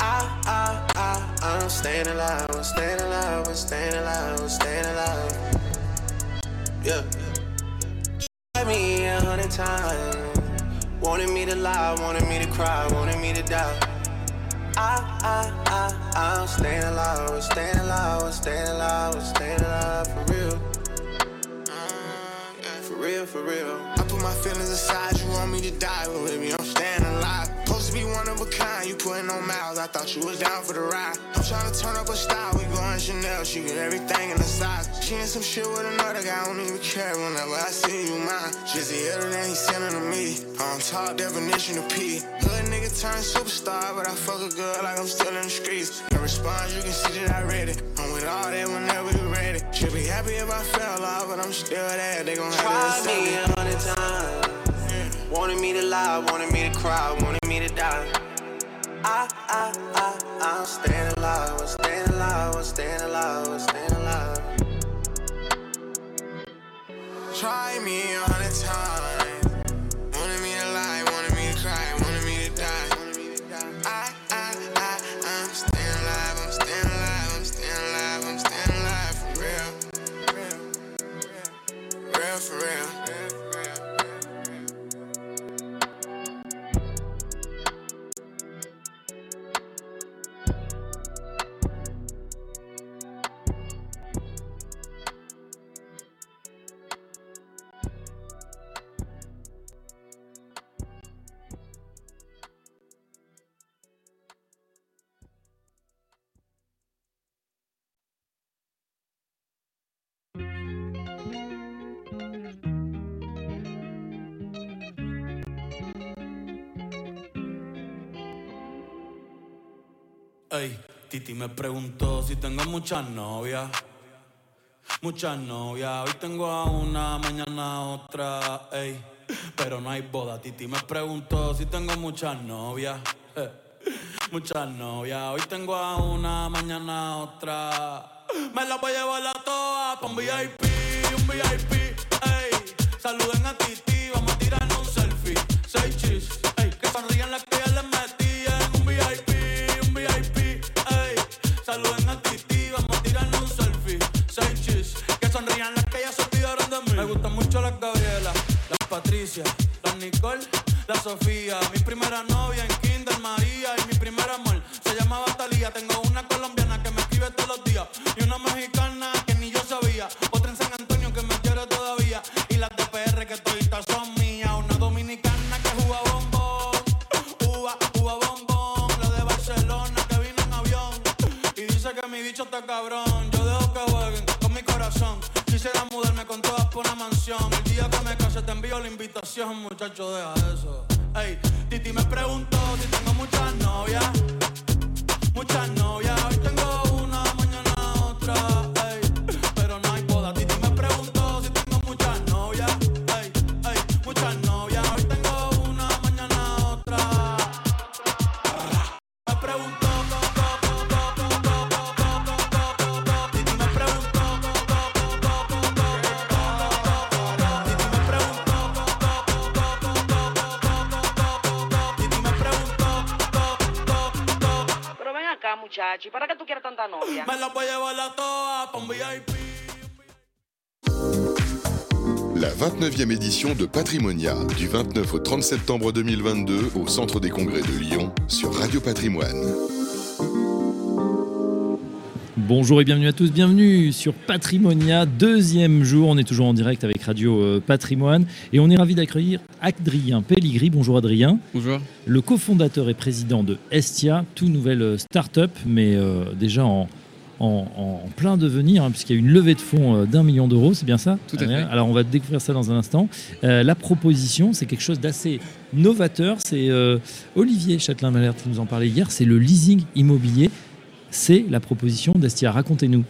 I, I, I, I'm staying alive, I'm staying alive, I'm staying alive, I'm staying alive. Yeah. Try me a hundred times. Wanted me to lie, wanted me to cry, wanted me to die. I, I, I, I'm staying alive, I'm staying alive, I'm staying alive, I'm staying alive for real. Real, for real. I put my feelings aside, you want me to die, but me, I'm staying alive. Supposed to be one of a kind, you putting on miles, I thought you was down for the ride. I'm trying to turn up a style, we going Chanel, she get everything in the size. She in some shit with another guy, I don't even care whenever I see you mine. Just the other than he sending to me. I'm top definition of P. Hood nigga turned superstar, but I fuck a girl like I'm still in the streets. Response, you can see that I read it. I'm with all that whenever you ready. Should be happy if I fell off, but I'm still there. They gon' have to me a hundred times. Wanted me to lie, wanted me to cry, wanted me to die. I, I, I, I'm staying alive, I'm staying alive, I'm staying alive, I'm staying alive. Try me a hundred times. Wanted me to lie, wanted me to cry, real. For real. Titi me preguntó si tengo muchas novias. Muchas novias, hoy tengo a una, mañana otra, ey. Pero no hay boda, Titi me preguntó si tengo muchas novias. [LAUGHS] Muchas novias, hoy tengo a una, mañana otra. Me la voy a llevar a todas pa' un VIP, un VIP, ey. Saluden a Titi, 19e édition de Patrimonia, du 29 au 30 septembre 2022 au Centre des Congrès de Lyon sur Radio Patrimoine. Bonjour et bienvenue à tous, bienvenue sur Patrimonia, deuxième jour, on est toujours en direct avec Radio euh, Patrimoine et on est ravi d'accueillir Adrien Pelligri, bonjour Adrien. Bonjour. Le cofondateur et président de Estia, tout nouvelle euh, startup, mais euh, déjà en, en, en plein devenir, hein, puisqu'il y a une levée de fonds d'un million d'euros, c'est bien ça Tout à fait. Alors on va découvrir ça dans un instant. la proposition, c'est quelque chose d'assez novateur. C'est Olivier Châtelain-Malherbe qui nous en parlait hier. C'est le leasing immobilier. C'est la proposition d'Estia. Racontez-nous.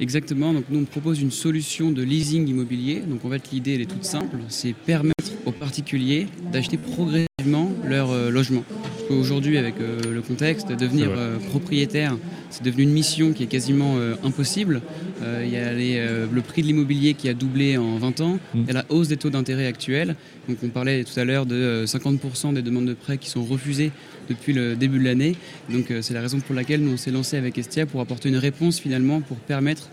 Exactement. Donc nous on propose une solution de leasing immobilier. Donc en fait l'idée elle est toute simple, c'est permettre aux particuliers d'acheter progressivement leur euh, logement. Aujourd'hui avec euh, le contexte, devenir euh, propriétaire, c'est devenu une mission qui est quasiment impossible. Il y a le prix de l'immobilier qui a doublé en 20 ans, il y a la hausse des taux d'intérêt actuels. Donc on parlait tout à l'heure de 50% des demandes de prêts qui sont refusées depuis le début de l'année. Donc c'est la raison pour laquelle nous on s'est lancé avec Estia pour apporter une réponse finalement pour permettre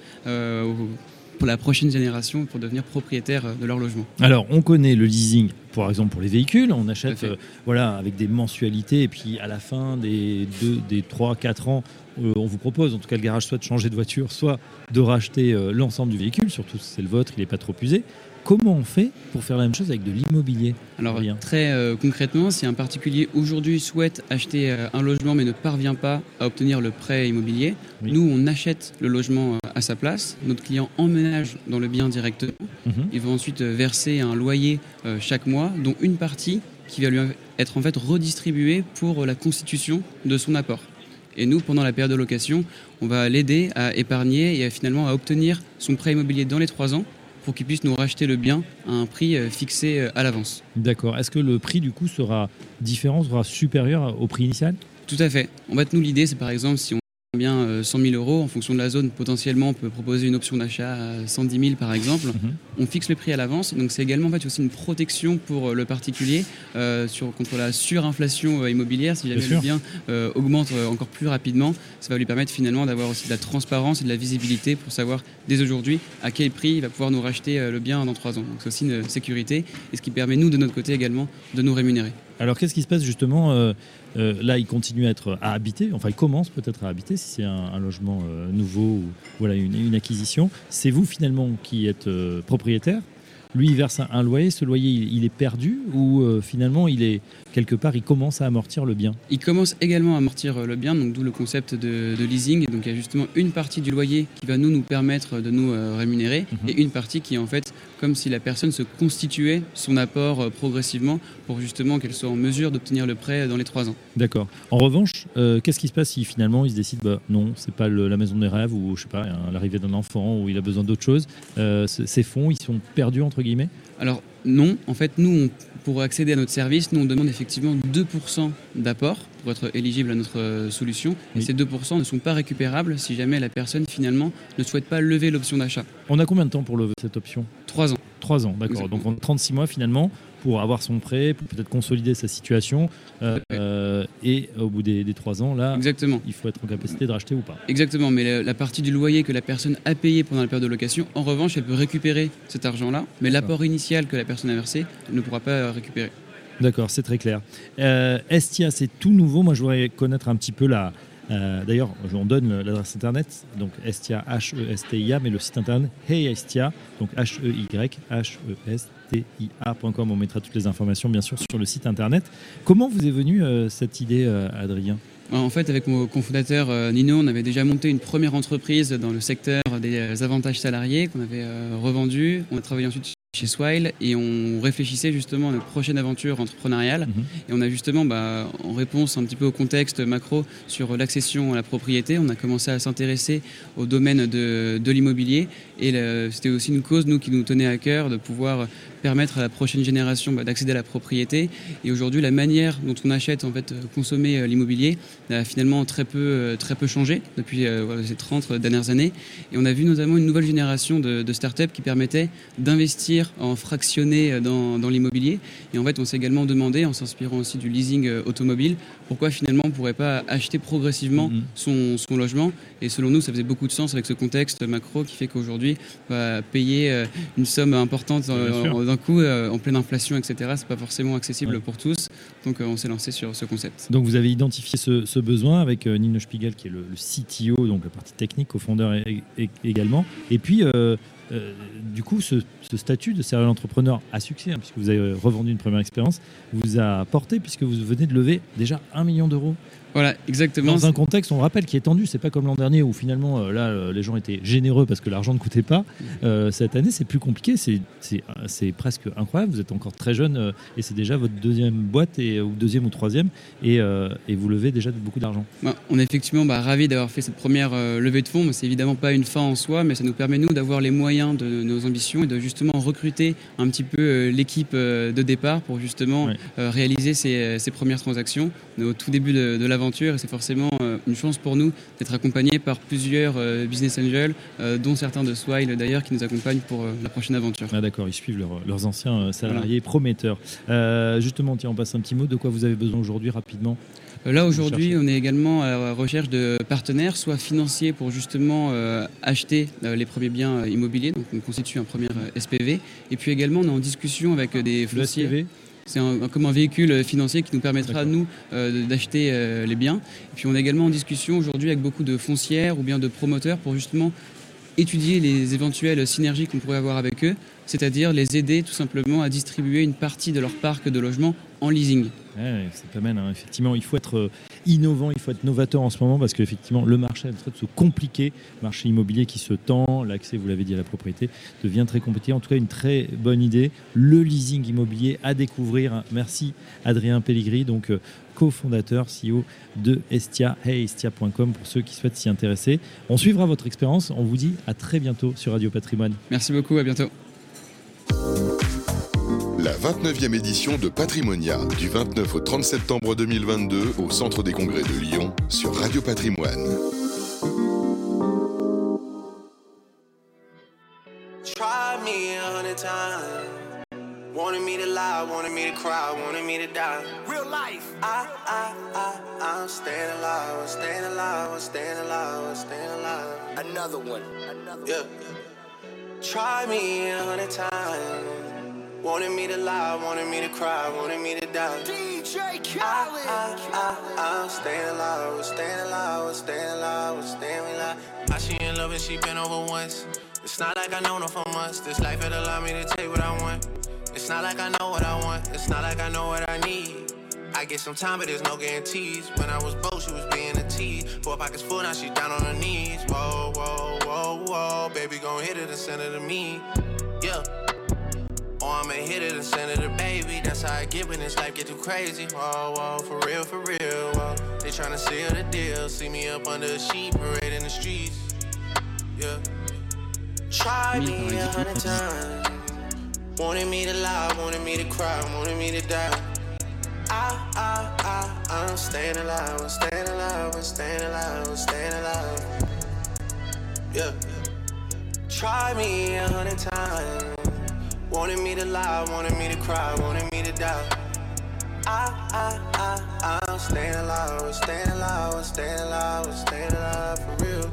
pour la prochaine génération pour devenir propriétaire de leur logement. Alors, on connaît le leasing, par exemple, pour les véhicules. On achète euh, voilà, avec des mensualités et puis à la fin des, deux, des 3, 4 ans, euh, on vous propose, en tout cas le garage, soit de changer de voiture, soit de racheter euh, l'ensemble du véhicule, surtout si c'est le vôtre, il n'est pas trop usé. Comment on fait pour faire la même chose avec de l'immobilier Alors très euh, concrètement, si un particulier aujourd'hui souhaite acheter euh, un logement mais ne parvient pas à obtenir le prêt immobilier, nous on achète le logement euh, à sa place, notre client emménage dans le bien directement, mhm. il va ensuite verser un loyer chaque mois, dont une partie qui va lui être en fait redistribuée pour la constitution de son apport. Et nous, pendant la période de location, on va l'aider à épargner et finalement à obtenir son prêt immobilier dans les trois ans pour qu'ils puissent nous racheter le bien à un prix euh, fixé euh, à l'avance. D'accord. Est-ce que le prix du coup sera différent, sera supérieur au prix initial? Tout à fait. En fait, nous, l'idée, c'est par exemple si on bien 100 euh, 000 euros. En fonction de la zone, potentiellement, on peut proposer une option d'achat à 110 000 par exemple. Mhm. On fixe le prix à l'avance. Donc c'est également en fait, aussi une protection pour euh, le particulier euh, sur, contre la surinflation immobilière. Si jamais le bien augmente encore plus rapidement, ça va lui permettre finalement d'avoir aussi de la transparence et de la visibilité pour savoir dès aujourd'hui à quel prix il va pouvoir nous racheter le bien dans trois ans. Donc c'est aussi une sécurité et ce qui permet nous de notre côté également de nous rémunérer. Alors qu'est-ce qui se passe justement euh, euh, Là, il continue à être à habiter, enfin il commence peut-être à habiter si c'est un, logement euh, nouveau ou voilà une acquisition. C'est vous finalement qui êtes propriétaire lui, il verse un, loyer, ce loyer, il, est perdu ou euh, finalement, il est quelque part, il commence à amortir le bien? Il commence également à amortir euh, le bien, donc d'où le concept de, leasing. Donc il y a justement une partie du loyer qui va nous, nous permettre de nous euh, rémunérer mhm. et une partie qui est en fait comme si la personne se constituait son apport progressivement pour justement qu'elle soit en mesure d'obtenir le prêt dans les trois ans. D'accord. En revanche, qu'est-ce qui se passe si finalement il se décide, bah, non, c'est pas la maison des rêves ou je sais pas, l'arrivée d'un enfant ou il a besoin d'autre chose, ces fonds, ils sont perdus entre alors non, en fait nous, pour accéder à notre service, nous on demande effectivement 2% d'apport pour être éligible à notre euh, solution. Et ces 2% ne sont pas récupérables si jamais la personne finalement ne souhaite pas lever l'option d'achat. On a combien de temps pour lever cette option? Trois ans. Trois ans, d'accord. Donc en 36 mois finalement pour avoir son prêt, pour peut-être consolider sa situation. Euh, euh, et au bout des, trois ans, là, Exactement. il faut être en capacité de racheter ou pas. Exactement, mais la, partie du loyer que la personne a payé pendant la période de location, en revanche, elle peut récupérer cet argent-là, mais l'apport initial que la personne a versé, elle ne pourra pas récupérer. D'accord, c'est très clair. Euh, Estia, c'est tout nouveau. Moi, je voudrais connaître un petit peu la, euh, d'ailleurs, on donne l'adresse internet, donc Estia, H-E-S-T-I-A, mais le site internet Hey Estia, donc H-E-Y-H-E-S-T-I-A.com. On mettra toutes les informations, bien sûr, sur le site internet. Comment vous est venue euh, cette idée, euh, Adrien? En fait, avec mon cofondateur Nino, on avait déjà monté une première entreprise dans le secteur des avantages salariés qu'on avait revendu. On a travaillé ensuite chez Swile et on réfléchissait justement à notre prochaine aventure entrepreneuriale. Mhm. Et on a justement, bah, en réponse un petit peu au contexte macro sur l'accession à la propriété, on a commencé à s'intéresser au domaine de, de l'immobilier. Et c'était aussi une cause, nous, qui nous tenait à cœur de pouvoir permettre à la prochaine génération bah, d'accéder à la propriété. Et aujourd'hui, la manière dont on achète, en fait, consommer euh, l'immobilier a finalement très peu, euh, très peu changé depuis euh, ces 30 dernières années. Et on a vu notamment une nouvelle génération de, de startups qui permettaient d'investir en fractionné dans, dans l'immobilier. Et en fait, on s'est également demandé, en s'inspirant aussi du leasing euh, automobile, pourquoi finalement on ne pourrait pas acheter progressivement mm-hmm. son, son, logement. Et selon nous, ça faisait beaucoup de sens avec ce contexte macro qui fait qu'aujourd'hui, bah, payer euh, une somme importante d'un coup, euh, en pleine inflation, etc., c'est pas forcément accessible pour tous. Donc on s'est lancé sur ce concept. Donc vous avez identifié ce, ce besoin avec Nino Spiegel, qui est le, CTO, donc la partie technique, co-fondeur également. Et puis, euh, du coup, ce, statut de serial entrepreneur à succès, hein, puisque vous avez revendu une première expérience, vous a porté puisque vous venez de lever déjà un million d'euros voilà, exactement. Dans un contexte, on rappelle, qui est tendu. C'est pas comme l'an dernier où finalement, euh, là, euh, les gens étaient généreux parce que l'argent ne coûtait pas. Euh, cette année, c'est plus compliqué. C'est presque incroyable. Vous êtes encore très jeune et c'est déjà votre deuxième boîte, et, ou deuxième ou troisième, et, et vous levez déjà beaucoup d'argent. Bah, on est effectivement bah, ravis d'avoir fait cette première levée de fonds. C'est évidemment pas une fin en soi, mais ça nous permet, nous, d'avoir les moyens de nos ambitions et de justement recruter un petit peu l'équipe de départ pour justement réaliser ces, ces, premières transactions. On est au tout début de, de et c'est forcément euh, une chance pour nous d'être accompagnés par plusieurs euh, business angels, euh, dont certains de Swile d'ailleurs, qui nous accompagnent pour la prochaine aventure. Ah, D'accord, ils suivent leurs anciens salariés prometteurs. justement, tiens, on passe un petit mot. De quoi vous avez besoin aujourd'hui rapidement? Là aujourd'hui, on est également à la recherche de partenaires, soit financiers pour justement acheter les premiers biens immobiliers, donc on constitue un premier SPV, et puis également on est en discussion avec des fonciers. C'est comme un véhicule financier qui nous permettra, à nous, euh, d'acheter euh, les biens. Et puis on est également en discussion aujourd'hui avec beaucoup de foncières ou bien de promoteurs pour justement étudier les éventuelles synergies qu'on pourrait avoir avec eux, c'est-à-dire les aider tout simplement à distribuer une partie de leur parc de logement en leasing. Ouais, c'est pas mal. Hein. Effectivement, il faut être euh, innovant, il faut être novateur en ce moment parce qu'effectivement, le marché est en train de se compliquer. Le marché immobilier qui se tend, l'accès, vous l'avez dit, à la propriété devient très compliqué. En tout cas, une très bonne idée. Le leasing immobilier à découvrir. Merci Adrien Pelligri, donc euh, cofondateur, CEO de Estia, heyestia.com pour ceux qui souhaitent s'y intéresser. On suivra votre expérience. On vous dit à très bientôt sur Radio Patrimoine. Merci beaucoup, à bientôt. La 29e édition de Patrimonia, du 29 au 30 septembre 2022 au Centre des Congrès de Lyon sur Radio Patrimoine. Try me a hundred times. Wanted me to lie, wanted me to cry, wanted me to die. Real life. I, I, I, I'm staying alive, I'm staying alive, I'm staying alive, I'm staying alive. Another one. Another yeah. Try me a hundred times. Wanted me to lie, wanted me to cry, wanted me to die. DJ ah, ah, Khaled. I, I, I, I'm staying alive, we're staying alive, we're staying alive, we're staying alive. I she in love and she been over once. It's not like I know her for months. This life had allowed me to take what I want. It's not like I know what I want. It's not like I know what I need. I get some time, but there's no guarantees. When I was broke, she was being a tease. Four pockets full, now she down on her knees. Whoa, whoa, whoa, whoa. Baby, gon' hit it and send it to me. Yeah. Or I'ma hit it and send it to baby. That's how I get when this life get too crazy. Whoa, whoa, for real, for real. Whoa. They tryna seal the deal. See me up under a sheet, parade in the streets. Yeah. Try me a hundred times. Wanted me to lie, wanted me to cry, wanted me to die. I, I, I, I'm staying alive, I'm staying alive, I'm staying alive, I'm staying alive. Yeah. Try me a hundred times. Wanted me to lie, wanted me to cry, wanted me to die. I, I, I, I'm staying alive, I'm staying alive, I'm staying alive, I'm staying alive for real.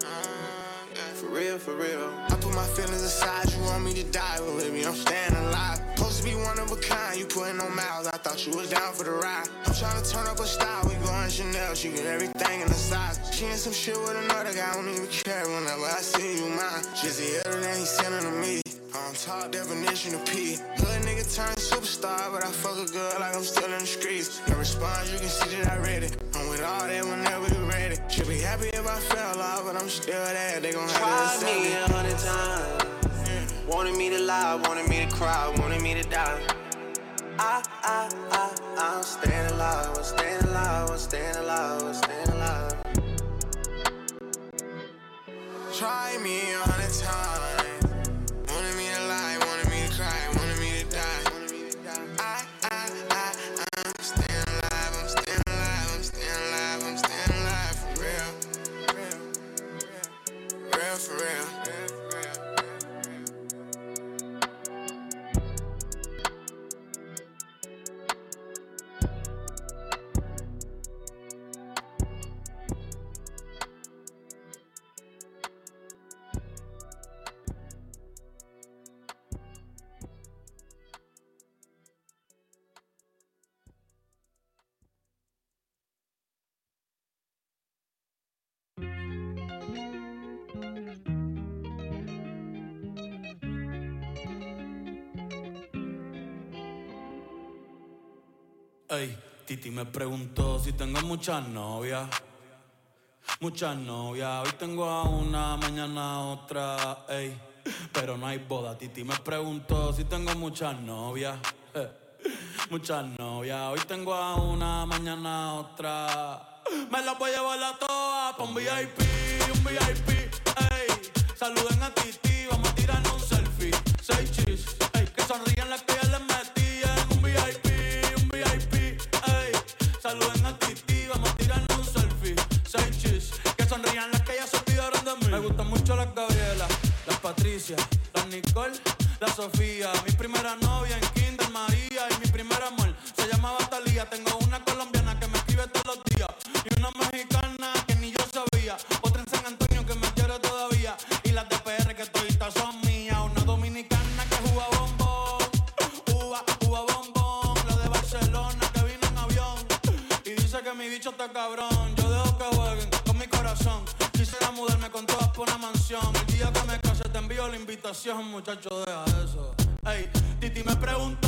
Mm, for real, for real. I put my feelings aside, you want me to die, but with me, I'm staying alive. Supposed to be one of a kind, you putting on miles, I thought you was down for the ride. I'm trying to turn up a style, we going Chanel, she get everything in the size. She in some shit with another guy, don't even care whenever I see you mine. The other day, he sending to me. On top definition of P. Hood nigga turned superstar, but I fuck a girl like I'm still in the streets. No response, you can see that I read it. I'm with all that whenever you ready. Should be happy if I fell off, but I'm still there. They gon' have to me a hundred times. Yeah. Wanted me to lie, wanted me to cry, wanted me to die. I, I, I, me preguntó si tengo muchas novias. Muchas novias, hoy tengo a una, mañana otra, ey. Pero no hay boda, Titi me preguntó si tengo muchas novias. [LAUGHS] Muchas novias, hoy tengo a una, mañana otra. Me las voy a llevar a todas pa' un VIP, un VIP, ey. Saluden a Titi, vamos a tirarnos un selfie. Seis chis, ey. Que sonrían las que ya les la Sofía. Mi invitación, muchacho, deja eso. Ey, Titi me preguntó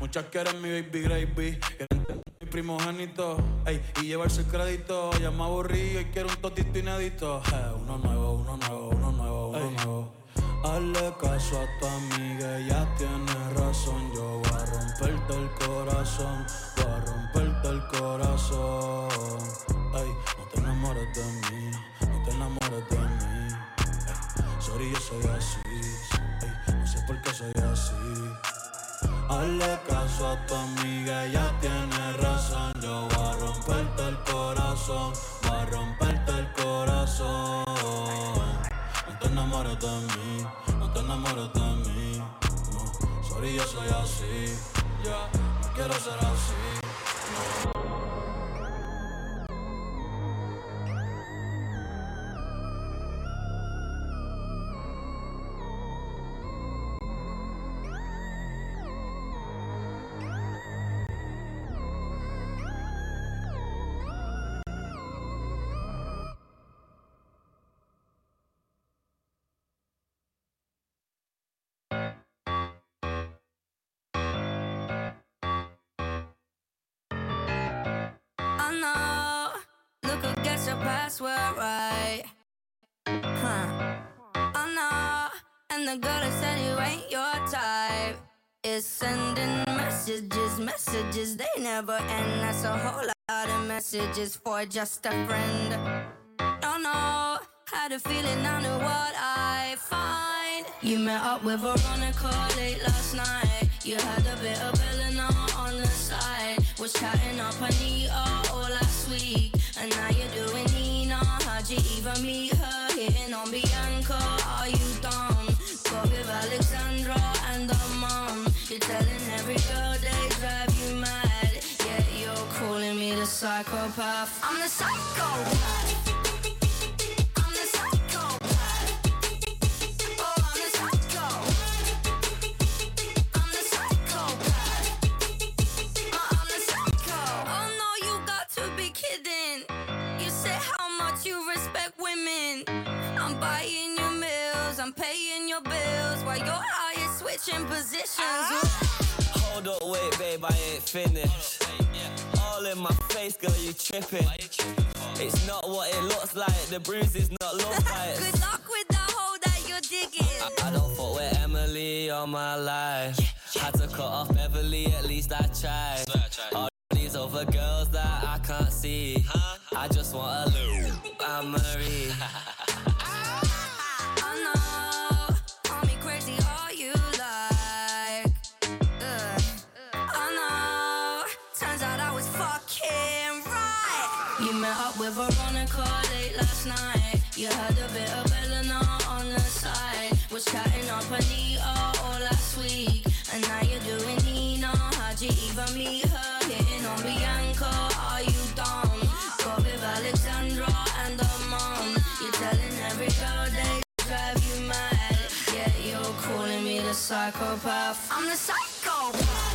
muchas quieren mi baby gravy, quieren mi primogénito, ey, y llevarse el crédito. Ya me aburrí y quiero un totito inédito. Eh, uno nuevo, uno nuevo, uno nuevo, uno nuevo. Hazle caso a tu amiga, ella tiene razón. Yo voy a romperte el corazón, voy a romperte el corazón. Ey, no te enamores de mí, no te enamores de mí. Ey, sorry, yo soy así, ey, no sé por qué soy así. Hazle caso a tu amiga, ella tiene razón. Yo voy a romperte el corazón, voy a romperte el corazón. No te enamores de mí, no te enamores de mí. No, sorry, yo soy así. Ya, no quiero ser así. Oh password right. Huh. Oh no, and the girl that said you ain't your type is sending messages, messages they never end. That's a whole lot of messages for just a friend. Oh no, had a feeling I knew what I find. You met up with Veronica late last night. You had a bit of side. Was chatting up Anita all last week. And now you're doing Nina. How'd you even meet her? Hitting on Bianca. Are you dumb? Got with Alexandra and her mom. You're telling every girl they drive you mad. Yet you're calling me the psychopath. I'm the psychopath. Switching positions. Ah. Hold up, wait, babe, I ain't finished. All in my face, girl, you tripping. It's not what it looks like, the bruise is not [LAUGHS] look like. Good luck with the hole that you're digging. I, I don't fuck with Emily all my life. Had to cut off Beverly, at least I tried. All these other girls that I can't see. I just want a look. I'm Marie. [LAUGHS] up with Veronica late last night. You had a bit of Eleanor on the side. Was chatting up Anita all last week. And now you're doing Nina. How'd you even meet her? Hitting on Bianca. Are you dumb? Got with Alexandra and her mom. You're telling every girl they drive you mad. Yeah, you're calling me the psychopath. I'm the psychopath.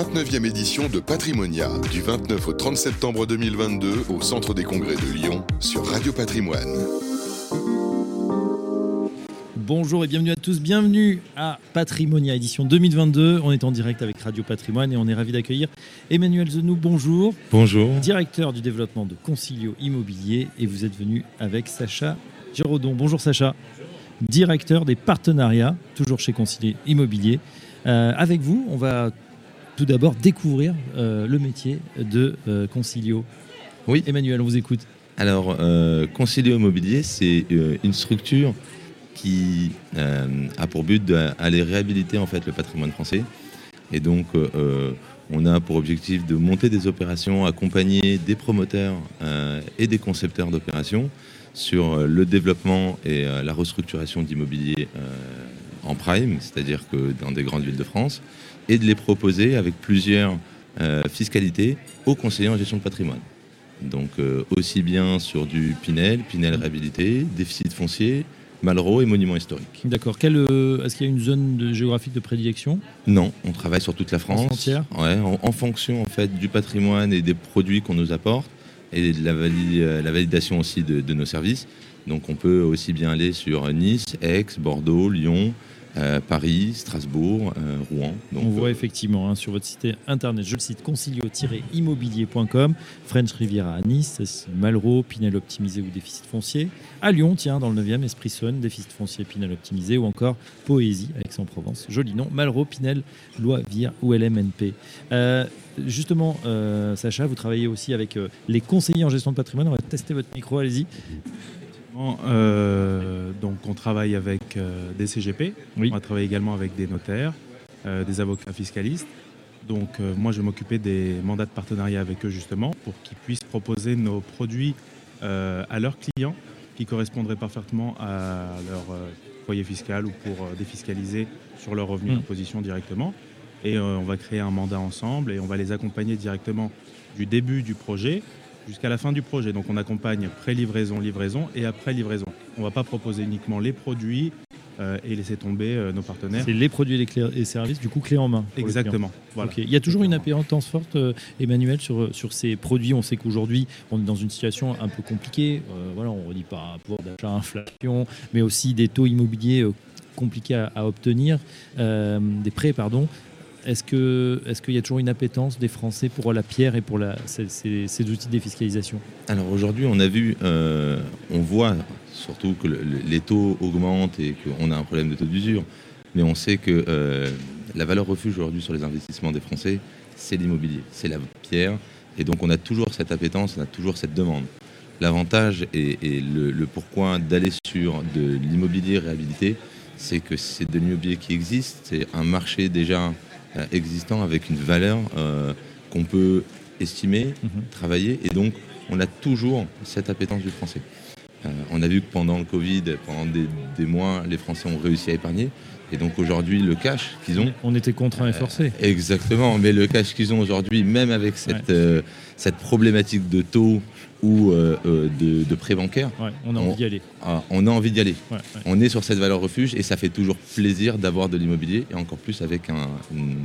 29e édition de Patrimonia, du 29 au 30 septembre 2022 au Centre des Congrès de Lyon sur Radio Patrimoine. Bonjour et bienvenue à tous, bienvenue à Patrimonia édition 2022. On est en direct avec Radio Patrimoine et on est ravi d'accueillir Emmanuel Zenou. Bonjour. Bonjour. Directeur du développement de Concilio Immobilier et vous êtes venu avec Sacha Giraudon. Bonjour Sacha. Directeur des partenariats, toujours chez Concilio Immobilier. Euh, avec vous, on va tout d'abord découvrir euh, le métier de euh, Concilio. Oui. Emmanuel, on vous écoute. Alors, euh, Concilio Immobilier, c'est une structure qui a pour but d'aller réhabiliter en fait le patrimoine français. Et donc, on a pour objectif de monter des opérations, accompagner des promoteurs et des concepteurs d'opérations sur le développement et la restructuration d'immobilier en prime, c'est-à-dire que dans des grandes villes de France, et de les proposer avec plusieurs euh, fiscalités aux conseillers en gestion de patrimoine. Donc euh, aussi bien sur du Pinel, Pinel réhabilité, déficit foncier, Malraux et monuments historiques. D'accord. Euh, Est-ce qu'il y a une zone de- géographique de prédilection? Non, on travaille sur toute la France. Entière Ouais, en, en fonction en fait du patrimoine et des produits qu'on nous apporte et de la, vali- la validation aussi de, de nos services. Donc on peut aussi bien aller sur Nice, Aix, Bordeaux, Lyon, euh, Paris, Strasbourg, euh, Rouen. Donc, On voit effectivement hein, sur votre site internet, je le cite, concilio-immobilier.com, French Riviera à Nice, Malraux, Pinel optimisé ou déficit foncier. À Lyon, tiens, dans le 9e, Esprit Saône, déficit foncier, Pinel optimisé ou encore Poésie, Aix-en-Provence. Joli nom, Malraux, Pinel, Loisvire ou LMNP. Euh, justement, euh, Sacha, vous travaillez aussi avec euh, les conseillers en gestion de patrimoine. On va tester votre micro, allez-y. Euh, donc on travaille avec euh, des CGP, on va travailler également avec des notaires, euh, des avocats fiscalistes. Donc moi je vais m'occuper des mandats de partenariat avec eux justement pour qu'ils puissent proposer nos produits à leurs clients qui correspondraient parfaitement à leur foyer fiscal ou pour défiscaliser sur leur revenu Mm. d'imposition directement. Et on va créer un mandat ensemble et on va les accompagner directement du début du projet jusqu'à la fin du projet. Donc on accompagne pré-livraison, livraison et après livraison. On ne va pas proposer uniquement les produits euh, et laisser tomber euh, nos partenaires. C'est les produits et les clés- et services, du coup, clé en main. Exactement, voilà. Il y a toujours une appétence forte, euh, Emmanuel, sur, sur ces produits. On sait qu'aujourd'hui, on est dans une situation un peu compliquée. Voilà, on ne dit pas pouvoir d'achat, inflation, mais aussi des taux immobiliers compliqués à, à obtenir, des prêts, pardon. Est-ce qu'il y a toujours une appétence des Français pour la pierre et pour ces, outils de défiscalisation? Alors aujourd'hui, on a vu, euh, on voit surtout que le- le- les taux augmentent et qu'on a un problème de taux d'usure, mais on sait que euh, la valeur refuge aujourd'hui sur les investissements des Français, c'est l'immobilier, c'est la pierre, et donc on a toujours cette appétence, on a toujours cette demande. L'avantage et, le pourquoi d'aller sur de l'immobilier réhabilité, c'est que c'est de l'immobilier qui existe, c'est un marché déjà euh, existant avec une valeur euh, qu'on peut estimer, travailler, et donc on a toujours cette appétence du français. Euh, on a vu que pendant le Covid, pendant des, des mois, les Français ont réussi à épargner. Et donc aujourd'hui, le cash qu'ils ont. On était contraints et forcés. Exactement, mais le cash qu'ils ont aujourd'hui, même avec cette, euh, cette problématique de taux ou euh, euh, de, de prêt bancaire, Ouais, on a envie d'y aller. ah, on a envie d'y aller. On est sur cette valeur refuge et ça fait toujours plaisir d'avoir de l'immobilier et encore plus avec un- une,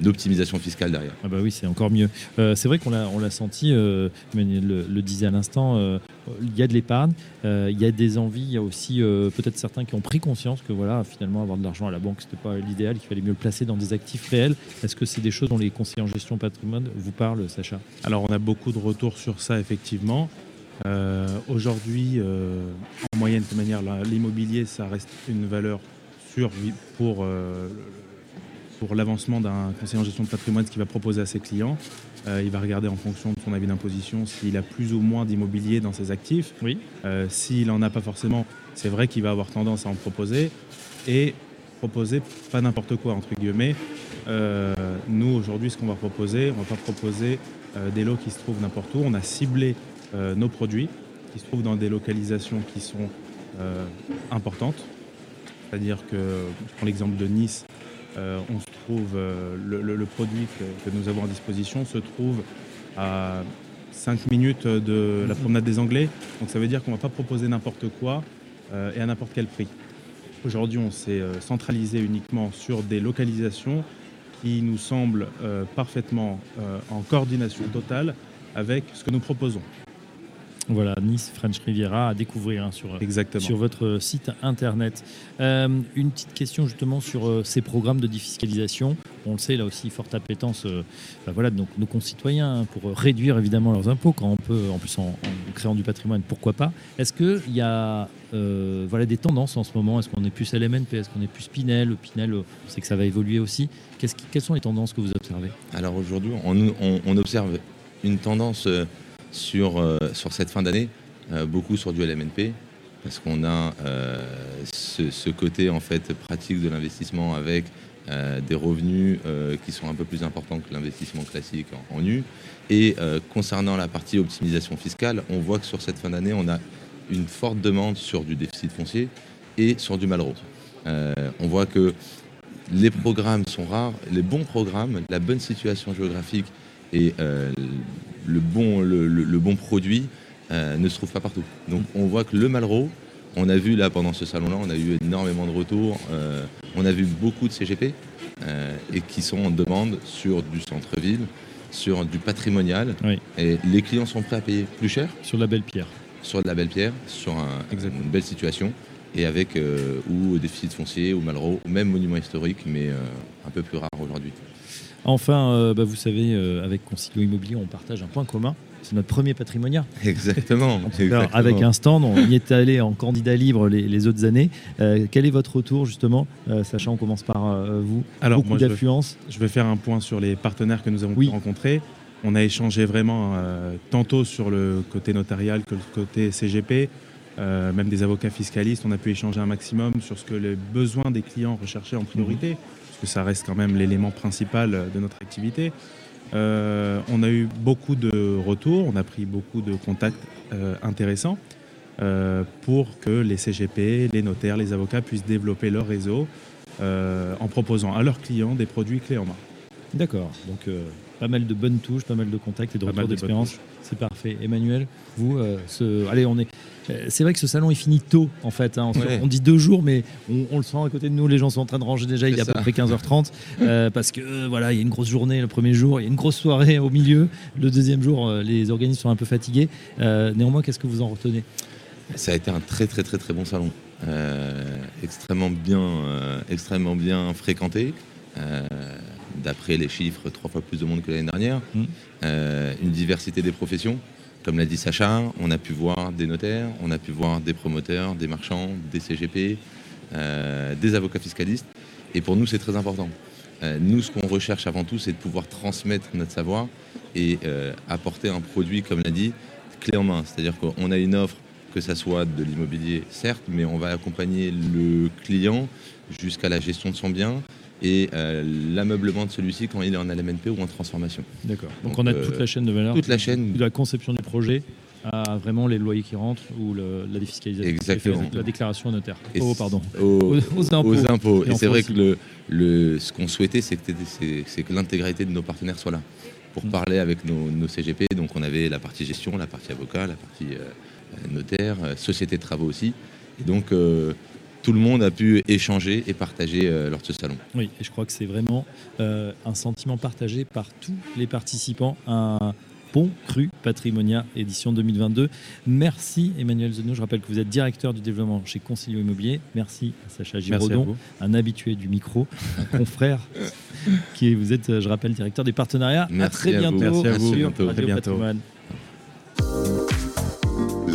une optimisation fiscale derrière. Ah bah oui, c'est encore mieux. Euh, c'est vrai qu'on l'a, on l'a senti, euh, le, le disait à l'instant, euh, il y a de l'épargne, euh, il y a des envies, il y a aussi euh, peut-être certains qui ont pris conscience que voilà, finalement, avoir de l'argent à la banque, c'était pas l'idéal, qu'il fallait mieux le placer dans des actifs réels. Est-ce que c'est des choses dont les conseillers en gestion patrimoine vous parlent, Sacha? Alors on a beaucoup de retours sur ça effectivement. Euh, Aujourd'hui, euh, en moyenne de manière, l'immobilier, ça reste une valeur sûre pour, euh, pour l'avancement d'un conseiller en gestion de patrimoine, ce qu'il va proposer à ses clients. Euh, il va regarder en fonction de son avis d'imposition s'il a plus ou moins d'immobilier dans ses actifs. Oui. Euh, s'il n'en a pas forcément, c'est vrai qu'il va avoir tendance à en proposer. Et proposer pas n'importe quoi, entre guillemets. Euh, nous, aujourd'hui, ce qu'on va proposer, on va pas proposer des lots qui se trouvent n'importe où. On a ciblé nos produits qui se trouvent dans des localisations qui sont importantes. C'est-à-dire que, je prends l'exemple de Nice, on se trouve, euh, le, le- le produit que, que nous avons à disposition se trouve à 5 minutes de la promenade des Anglais. Donc ça veut dire qu'on ne va pas proposer n'importe quoi euh, et à n'importe quel prix. Aujourd'hui, on s'est euh, centralisé uniquement sur des localisations qui nous semblent euh, parfaitement euh, en coordination totale avec ce que nous proposons. Voilà, Nice French Riviera à découvrir hein, sur, Exactement. sur votre site internet. Euh, une petite question justement sur euh, ces programmes de défiscalisation. On le sait, là aussi, forte appétence euh, bah voilà, de nos, nos concitoyens hein, pour euh, réduire évidemment leurs impôts quand on peut, en plus en, en créant du patrimoine, pourquoi pas. Est-ce qu'il y a euh, voilà, des tendances en ce moment? Est-ce qu'on est plus LMNP Est-ce qu'on est plus Pinel? Pinel, euh, on sait que ça va évoluer aussi. Qu'est-ce qui- quelles sont les tendances que vous observez? Alors aujourd'hui, on, on- on observe une tendance euh, sur, euh, sur cette fin d'année, euh, beaucoup sur du LMNP, parce qu'on a euh, ce, côté en fait pratique de l'investissement avec des revenus qui sont un peu plus importants que l'investissement classique en, nu. Et concernant la partie optimisation fiscale, on voit que sur cette fin d'année, on a une forte demande sur du déficit foncier et sur du Malraux. On voit que les programmes sont rares, les bons programmes, la bonne situation géographique et le, bon, le, le- le bon produit euh, ne se trouvent pas partout. Donc on voit que le Malraux, on a vu là pendant ce salon-là, on a eu énormément de retours, euh, on a vu beaucoup de CGP euh, et qui sont en demande sur du centre-ville, sur du patrimonial. Et les clients sont prêts à payer plus cher. Sur de la belle pierre. Sur de la belle pierre, sur un- une belle situation et avec euh, ou déficit foncier ou Malraux, ou même monument historique, mais euh, un peu plus rare aujourd'hui. Enfin, euh, bah, vous savez, euh, avec Concilio Immobilier, on partage un point commun. C'est notre premier patrimonial. Exactement. Avec un stand, on y est allé en candidat libre les, les autres années. Euh, quel est votre retour justement Euh, Sacha, on commence par euh, vous? Beaucoup je vais- d'affluence. Je vais faire un point sur les partenaires que nous avons pu rencontrer. On a échangé vraiment euh, tantôt sur le côté notarial que le côté CGP. euh, même des avocats fiscalistes, on a pu échanger un maximum sur ce que les besoins des clients recherchaient en priorité, parce que ça reste quand même l'élément principal de notre activité. Euh, on a eu beaucoup de retours, on a pris beaucoup de contacts euh, intéressants euh, pour que les CGP, les notaires, les avocats puissent développer leur réseau euh, en proposant à leurs clients des produits clés en main. D'accord. Donc, euh, pas mal de bonnes touches, pas mal de contacts et de retours d'expérience. C'est parfait. Emmanuel, vous, euh, ce... allez, on est. euh, C'est vrai que ce salon est fini tôt, en fait. hein. On, Ouais. on dit deux jours, mais on, on le sent à côté de nous. Les gens sont en train de ranger déjà. Il est à peu près 15h30 euh, parce que euh, voilà, il y a une grosse journée le premier jour, il y a une grosse soirée au milieu. Le deuxième jour, euh, les organismes sont un peu fatigués. Néanmoins, qu'est-ce que vous en retenez? Ça a été un très très très très bon salon, extrêmement bien, extrêmement bien fréquenté. D'après les chiffres, trois fois plus de monde que l'année dernière. Euh, une diversité des professions. Comme l'a dit Sacha, on a pu voir des notaires, on a pu voir des promoteurs, des marchands, des CGP, euh, des avocats fiscalistes. Et pour nous, c'est très important. Euh, nous, ce qu'on recherche avant tout, c'est de pouvoir transmettre notre savoir et euh, apporter un produit, comme l'a dit, clé en main. C'est-à-dire qu'on a une offre, que ça soit de l'immobilier, certes, mais on va accompagner le client jusqu'à la gestion de son bien et euh, l'ameublement de celui-ci quand il est en LMNP ou en transformation. D'accord. Donc, on a euh, toute la chaîne de valeur. Toute la chaîne. De la conception du projet à vraiment les loyers qui rentrent ou le- la défiscalisation. Exactement. La déclaration notaire. Et oh, pardon. Aux, Aux impôts. aux impôts. Et c'est vrai que le, le- ce qu'on souhaitait, c'est que, que l'intégralité de nos partenaires soit là pour Mm. parler avec nos, nos CGP. Donc on avait la partie gestion, la partie avocat, la partie euh, euh, notaire, euh, société de travaux aussi. Et donc euh, tout le monde a pu échanger et partager euh, lors de ce salon. Oui, et je crois que c'est vraiment euh, un sentiment partagé par tous les participants. Un bon cru Patrimonia édition 2022. Merci Emmanuel Zenot. Je rappelle que vous êtes directeur du développement chez Concilio Immobilier. Merci à Sacha à Giraudon, vous. un habitué du micro, un confrère. qui est, vous êtes, euh, je rappelle, directeur des partenariats. à Merci très à vous. bientôt Merci à vous. sur Bientôt. Radio Très bientôt.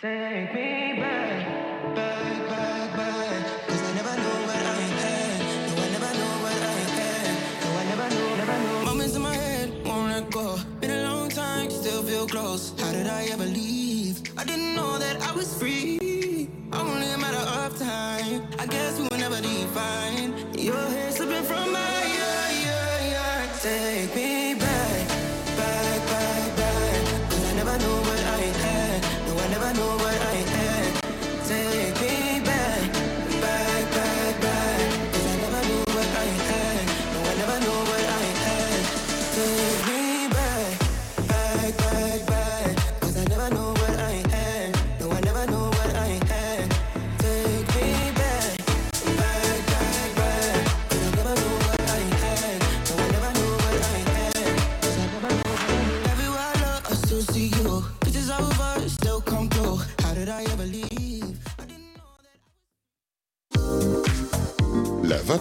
Take me back, back, back, back. Cause I never knew what I had. No, I never knew what I had. No, I never knew, never knew. Moments in my head, won't let go. Been a long time, still feel close. How did I ever leave? I didn't know that I was free.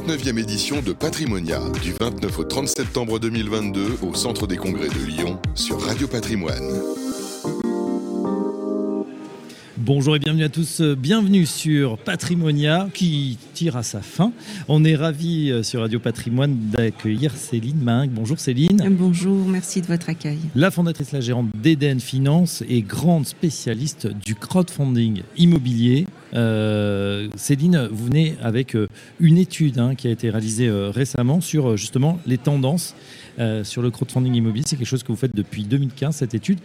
29e édition de Patrimonia, du 29 au 30 septembre 2022 au Centre des Congrès de Lyon, sur Radio Patrimoine. Bonjour et bienvenue à tous. Bienvenue sur Patrimonia qui tire à sa fin. On est ravis euh, sur Radio Patrimoine d'accueillir Céline Mingue. Bonjour Céline. Bonjour, merci de votre accueil. La fondatrice, la gérante d'Eden Finance et grande spécialiste du crowdfunding immobilier. Euh, Céline, vous venez avec euh, une étude hein, qui a été réalisée euh, récemment sur justement les tendances sur le crowdfunding immobilier. C'est quelque chose que vous faites depuis 2015, cette étude.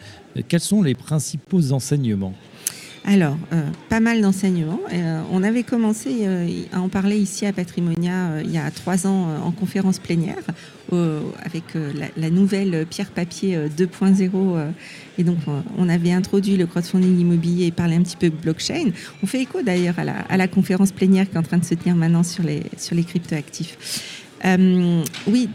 Quels sont les principaux enseignements? Alors, euh, pas mal d'enseignements. Euh, on avait commencé euh, à en parler ici à Patrimonia il y a trois ans en conférence plénière avec la, nouvelle pierre-papier euh, 2.0. euh, et donc, on avait introduit le crowdfunding immobilier et parlé un petit peu blockchain. On fait écho d'ailleurs à la, conférence plénière qui est en train de se tenir maintenant sur les, sur les cryptoactifs. Oui,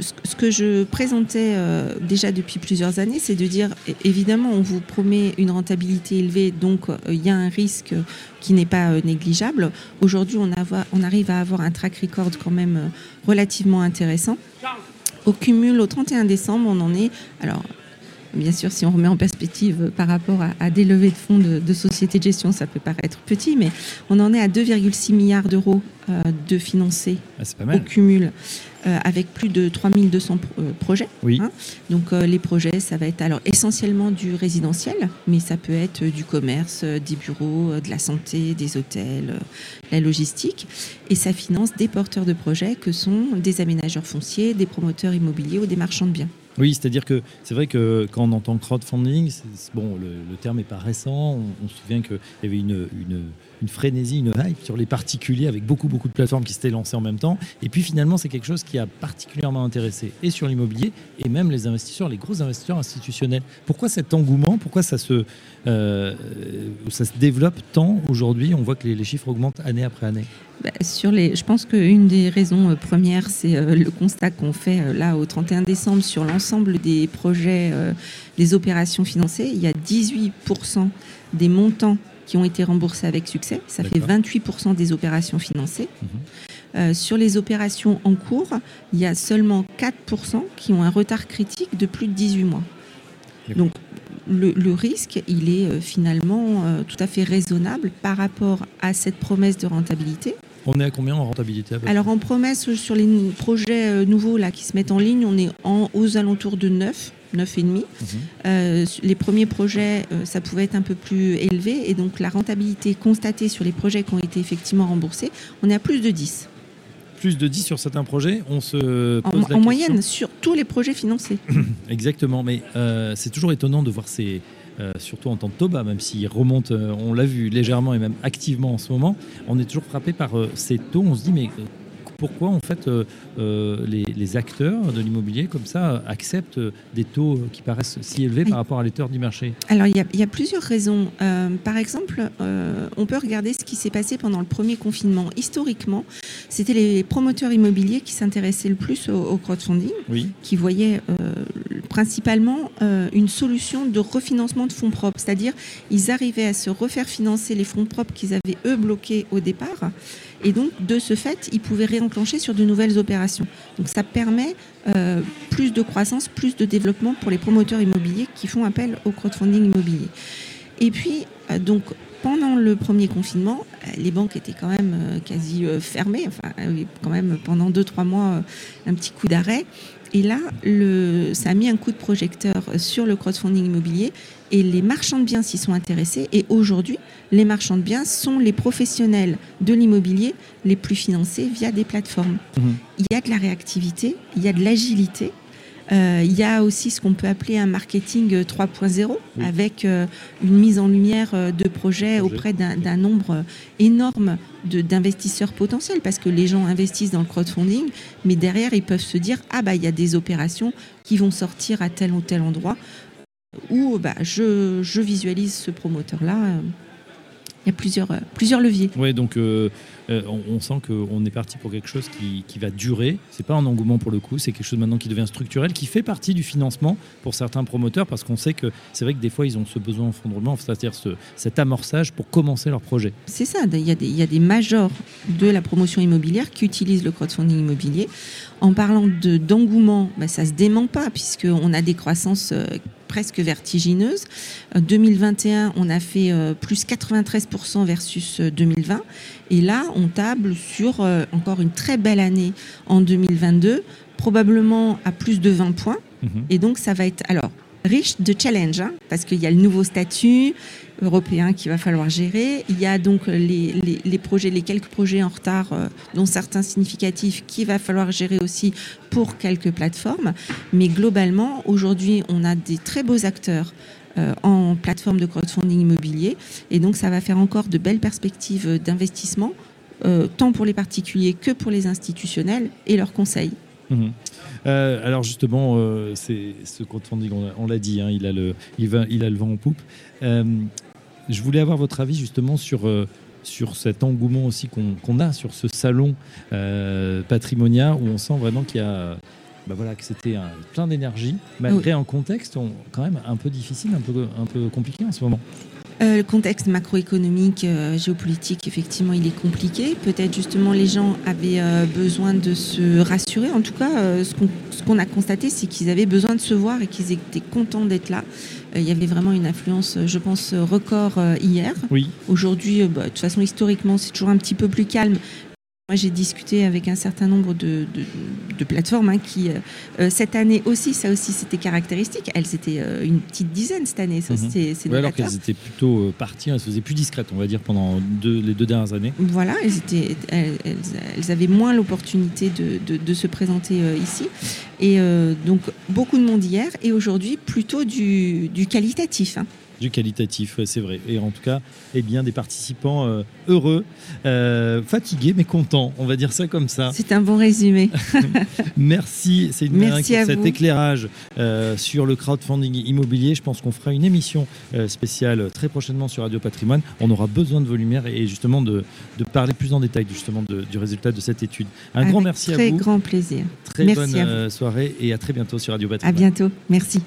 ce que je présentais euh, déjà depuis plusieurs années, c'est de dire, évidemment, on vous promet une rentabilité élevée, donc euh, il y a un risque qui n'est pas euh, négligeable. Aujourd'hui, on, arrive à avoir un track record quand même relativement intéressant. Au cumul, au 31 décembre, on en est. Alors, bien sûr, si on remet en perspective par rapport à, à des levées de fonds de, de sociétés de gestion, ça peut paraître petit, mais on en est à 2,6 milliards d'euros euh, de financés Ah, au cumul, avec plus de 3200 pro- euh, projets. Oui. hein. Donc euh, les projets, ça va être alors essentiellement du résidentiel, mais ça peut être euh, du commerce, euh, des bureaux, euh, de la santé, des hôtels, euh, la logistique. Et ça finance des porteurs de projets que sont des aménageurs fonciers, des promoteurs immobiliers ou des marchands de biens. Oui, c'est-à-dire que c'est vrai que quand on entend crowdfunding, bon, le, terme n'est pas récent. On, se souvient qu'il y avait une, une, frénésie, une hype sur les particuliers avec beaucoup, beaucoup de plateformes qui s'étaient lancées en même temps. Et puis finalement, c'est quelque chose qui a particulièrement intéressé et sur l'immobilier et même les investisseurs, les gros investisseurs institutionnels. Pourquoi cet engouement? Pourquoi ça se, euh, ça se développe tant aujourd'hui? On voit que les chiffres augmentent année après année. Bah, sur les, je pense qu'une des raisons euh, premières, c'est euh, le constat qu'on fait euh, là au 31 décembre sur l'ensemble des projets, des opérations financées. Il y a 18% des montants qui ont été remboursés avec succès. Ça fait D'accord. 28% des opérations financées. Euh, sur les opérations en cours, il y a seulement 4% qui ont un retard critique de plus de 18 mois. Donc le, le risque, il est finalement euh, tout à fait raisonnable par rapport à cette promesse de rentabilité. On est à combien en rentabilité Alors en promesse sur les projets euh, nouveaux là qui se mettent en ligne, on est en, aux alentours de 9, 9,5. Mhm. Euh, les premiers projets, euh, ça pouvait être un peu plus élevé et donc la rentabilité constatée sur les projets qui ont été effectivement remboursés, on est à plus de 10 Plus de 10 sur certains projets, on se en, pose la en question. moyenne sur tous les projets financés. [COUGHS] Exactement, mais euh, c'est toujours étonnant de voir ces, euh, surtout en temps de Toba, même s'il remonte, euh, on l'a vu légèrement et même activement en ce moment, on est toujours frappé par euh, ces taux. On se dit, mais pourquoi en fait euh, euh, les, les acteurs de l'immobilier comme ça acceptent des taux qui paraissent si élevés par rapport à l'état du marché? Alors, il y, a- il y a plusieurs raisons. Euh, par exemple, on peut regarder ce qui s'est passé pendant le premier confinement. Historiquement, c'était les promoteurs immobiliers qui s'intéressaient le plus au, au crowdfunding, Oui. qui voyaient principalement euh, une solution de refinancement de fonds propres. C'est-à-dire, ils arrivaient à se refaire financer les fonds propres qu'ils avaient, eux, bloqués au départ. Et donc, de ce fait, ils pouvaient réenclencher sur de nouvelles opérations. Donc, ça permet euh, plus de croissance, plus de développement pour les promoteurs immobiliers qui font appel au crowdfunding immobilier. Et puis, euh, donc, pendant le premier confinement, euh, les banques étaient quand même quasi fermées, enfin, quand même pendant deux, trois mois, un petit coup d'arrêt. Et là, ça a mis un coup de projecteur sur le crowdfunding immobilier et les marchands de biens s'y sont intéressés. Et aujourd'hui, les marchands de biens sont les professionnels de l'immobilier les plus financés via des plateformes. Il y a de la réactivité, il y a de l'agilité. Euh, il y a aussi ce qu'on peut appeler un marketing euh, 3.0 avec euh, une mise en lumière euh, de projets auprès d'un nombre euh, énorme d'investisseurs potentiels parce que les gens investissent dans le crowdfunding, mais derrière ils peuvent se dire ah bah il y a des opérations qui vont sortir à tel ou tel endroit où bah, je, je visualise ce promoteur là. Il y a plusieurs, euh, plusieurs leviers. Oui, donc euh, euh, on, on sent qu'on est parti pour quelque chose qui, qui va durer. C'est pas un engouement pour le coup, c'est quelque chose maintenant qui devient structurel, qui fait partie du financement pour certains promoteurs, parce qu'on sait que c'est vrai que des fois ils ont ce besoin en fonds de roulement, c'est-à-dire ce- cet amorçage pour commencer leur projet. C'est ça, il y, a des, il y a des majors de la promotion immobilière qui utilisent le crowdfunding immobilier. En parlant de- d'engouement, bah, ça ne se dément pas, puisqu'on a des croissances euh, presque vertigineuses. Euh, 2021, on a fait euh, plus 93% versus euh, 2020. Et là, on table sur euh, encore une très belle année en 2022, probablement à plus de 20 points. Et donc, ça va être alors riche de challenge, hein, parce qu'il y a le nouveau statut européen qu'il va falloir gérer. Il y a donc les, les- projets, les quelques projets en retard, euh, dont certains significatifs, qu'il va falloir gérer aussi pour quelques plateformes. Mais globalement, aujourd'hui, on a des très beaux acteurs euh, en plateforme de crowdfunding immobilier. Et donc, ça va faire encore de belles perspectives d'investissement, euh, tant pour les particuliers que pour les institutionnels et leurs conseils. Mhm. Euh, alors justement, euh, c'est ce crowdfunding, on, l'a- dit, hein, il, a le, il, va, il a le vent en poupe. Euh, je voulais avoir votre avis justement sur, euh, sur cet engouement aussi qu'on a sur ce salon euh, Patrimonia, où on sent vraiment qu'il y a... bah voilà, que c'était plein d'énergie, malgré un contexte on- quand même un peu difficile, un peu, un peu compliqué en ce moment. Euh, le contexte macroéconomique, euh, géopolitique, effectivement, il est compliqué. Peut-être justement les gens avaient euh, besoin de se rassurer. En tout cas, ce qu'on a constaté, c'est qu'ils avaient besoin de se voir et qu'ils étaient contents d'être là. Il y avait vraiment une influence, je pense, record hier. Oui. Aujourd'hui, bah, de toute façon, historiquement, c'est toujours un petit peu plus calme. Moi, j'ai discuté avec un certain nombre de, de- de plateformes hein, qui, euh, euh, cette année aussi, ça aussi, c'était caractéristique. Elles étaient euh, une petite dizaine cette année. Ça, Mhm. c'est c'est Ouais, alors qu'elles étaient plutôt parties, elles se faisaient plus discrètes, on va dire, pendant deux- les deux dernières années. Voilà, elles, étaient, elles, elles- elles avaient moins l'opportunité de, de- se présenter euh, ici. Et donc, beaucoup de monde hier et aujourd'hui, plutôt du, du qualitatif. hein. Du qualitatif, ouais, c'est vrai. Et en tout cas, eh bien, des participants euh, heureux, euh, fatigués, mais contents. On va dire ça comme ça. C'est un bon résumé. [LAUGHS] [LAUGHS] Merci, c'est une Merci à cet vous. éclairage euh, sur le crowdfunding immobilier. Je pense qu'on fera une émission euh, spéciale très prochainement sur Radio Patrimoine. On aura besoin de vos lumières et justement de, de parler plus en détail justement de- du résultat de cette étude. Un Avec grand merci à Très vous. grand plaisir. Très Merci bonne à euh, soirée et à très bientôt sur Radio À Patrimoine. bientôt. Merci.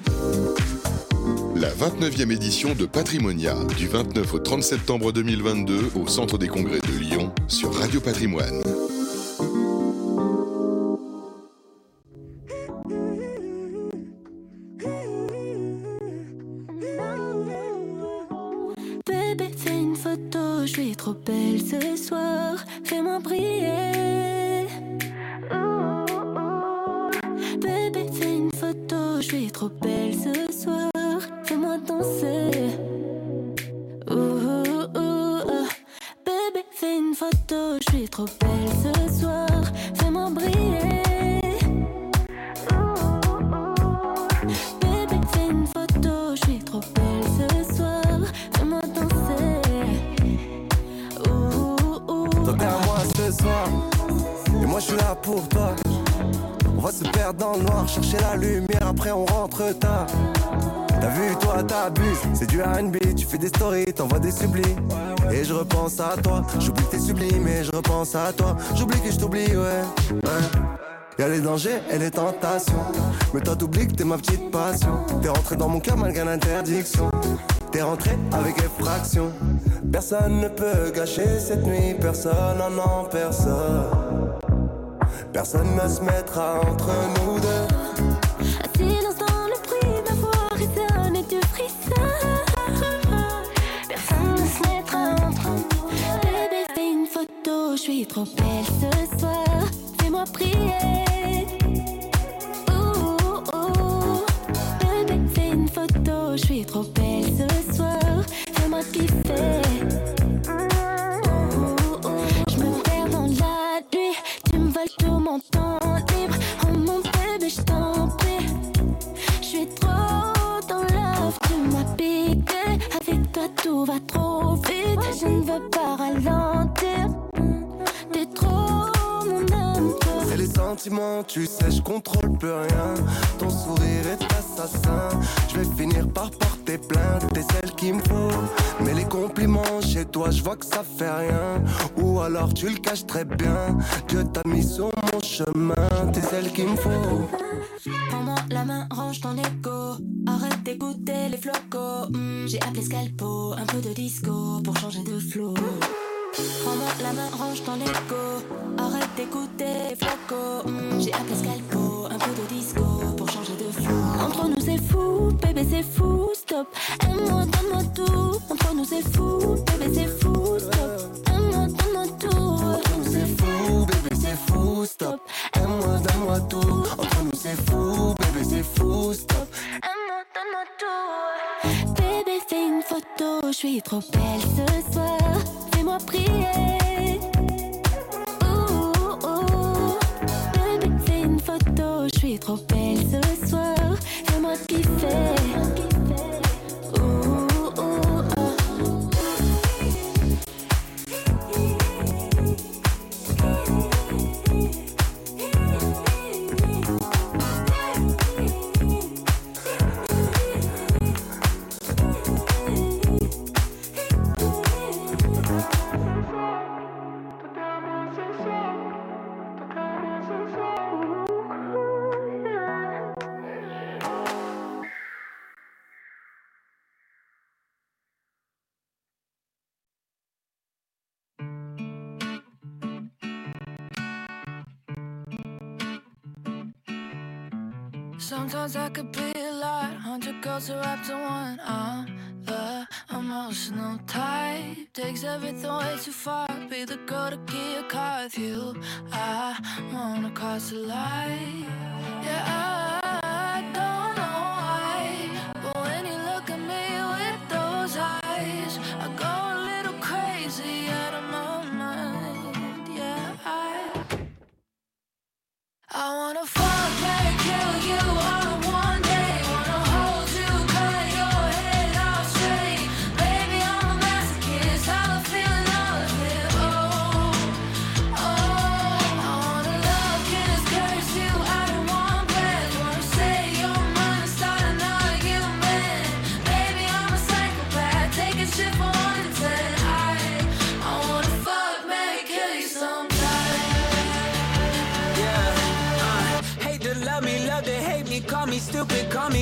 La 29e édition de Patrimonia, du 29 au 30 septembre 2022 au Centre des Congrès de Lyon sur Radio Patrimoine. Bébé, fais une photo, je suis trop belle ce soir. Fais-moi briller. Bébé, fais une photo, je suis trop belle ce soir. Fais-moi danser. Ouh, ouh, ouh. Bébé, fais une photo, je suis trop belle ce soir. Fais-moi briller. Bébé, fais une photo, je suis trop belle ce soir. Fais-moi danser. Toi t'es à moi ce soir Et moi je suis là pour toi On va se perdre dans le noir Chercher la lumière après on rentre tard T'as vu toi t'abuses. C'est du R&B Tu fais des stories T'envoies des sublimes Et je repense à toi. J'oublie que t'es sublime Et je repense à toi. J'oublie que je t'oublie ouais, ouais. Y'a les dangers et les tentations. Mais toi t'oublies que t'es ma petite passion. T'es rentré dans mon cœur malgré l'interdiction. T'es rentré avec effraction. Personne ne peut gâcher cette nuit. Personne, non non personne. Personne ne se mettra entre nous deux je suis trop belle ce soir. Fais-moi prier. Ouh, ouh. Bébé, fais une photo, je suis trop belle ce soir. Fais-moi kiffer. Je me perds dans la nuit, tu me voles tout mon temps libre. Oh mon bébé, je t'en prie. Je suis trop dans love, tu m'as piqué. Avec toi, tout va trop vite. Je ne veux pas ralentir. Tu sais, je contrôle plus rien. Ton sourire est assassin. Je vais finir par porter plainte, t'es celle qu'il me faut. Mais les compliments chez toi, je vois que ça fait rien. Ou alors tu le caches très bien. Dieu t'a mis sur mon chemin, t'es celle qu'il me faut. Prends-moi la main, range ton écho. Arrête d'écouter les flocos. Hmm, J'ai appelé Scalpo, un peu de disco pour changer de flow. Prends-moi la main, range ton écho. Arrête d'écouter les flocos. Hmm, J'ai appelé Scalpo, un peu de disco pour changer de flow. Entre nous c'est fou, bébé c'est fou, stop. Aime-moi, donne-moi tout. Entre nous c'est fou, bébé c'est fou, stop. Aime-moi, donne-moi tout. Entre nous c'est fou, bébé c'est fou, stop. Aime-moi, donne-moi tout. Entre nous c'est fou, bébé c'est fou, stop. Aime-moi, tout. Bébé, fais une photo, je suis trop belle ce soir. Prier. Ouh. Bébé, fais une photo, je suis trop belle ce soir. Fais-moi kiffer. Sometimes I could be a lot, hundred girls are wrapped in one. I'm the emotional type, takes everything way too far. Be the girl to get a car with you. I wanna cross the line. Yeah, I don't know why, but when you look at me with those eyes, I go a little crazy out of my mind. Yeah, I. I wanna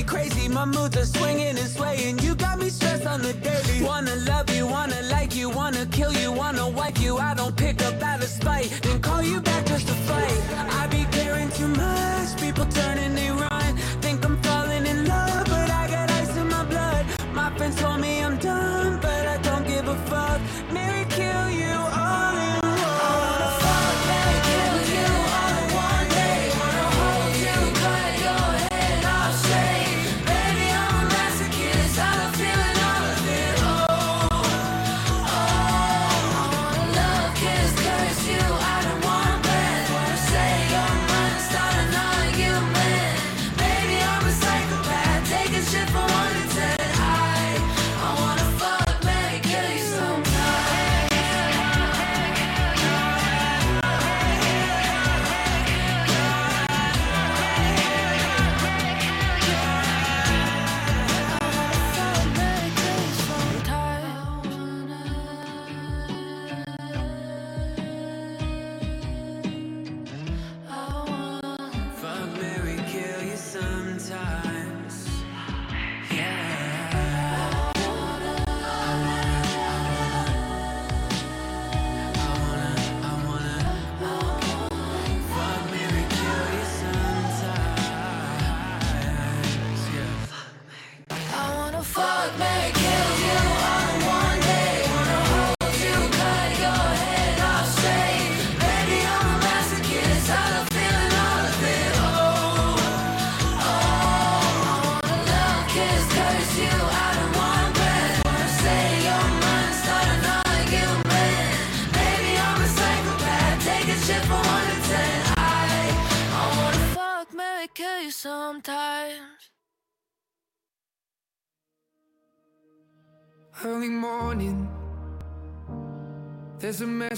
crazy. My moods are swinging and swaying. You got me stressed on the daily. Wanna love you, wanna like you, wanna kill you, wanna wipe you. I don't pick up out of spite, then call you back just to fight. I be caring too much, people turning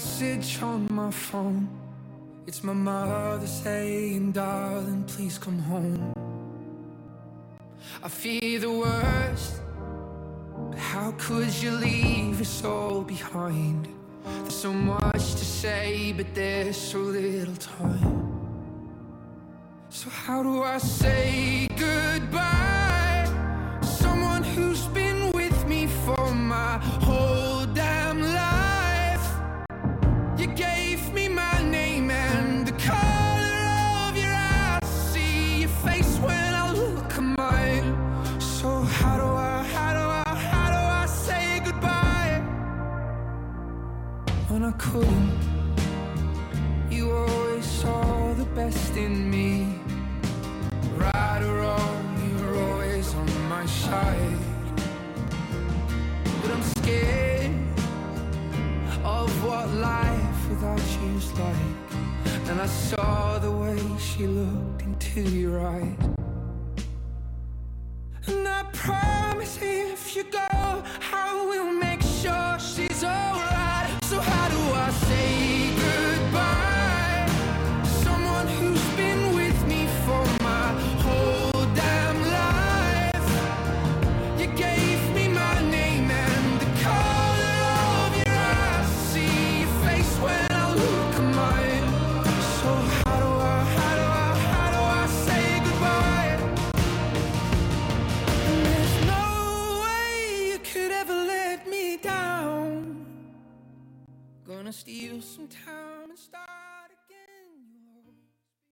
message on my phone. It's my mother saying, Darling, please come home. I fear the worst, but how could you leave us all behind? There's so much to say, but there's so little time. So, how do I say goodbye? Couldn't? You always saw the best in me. Right or wrong, you were always on my side. But I'm scared of what life without you's like. And I saw the way she looked into your eyes. And I promise if you go, I will make sure she's promised you some time and start.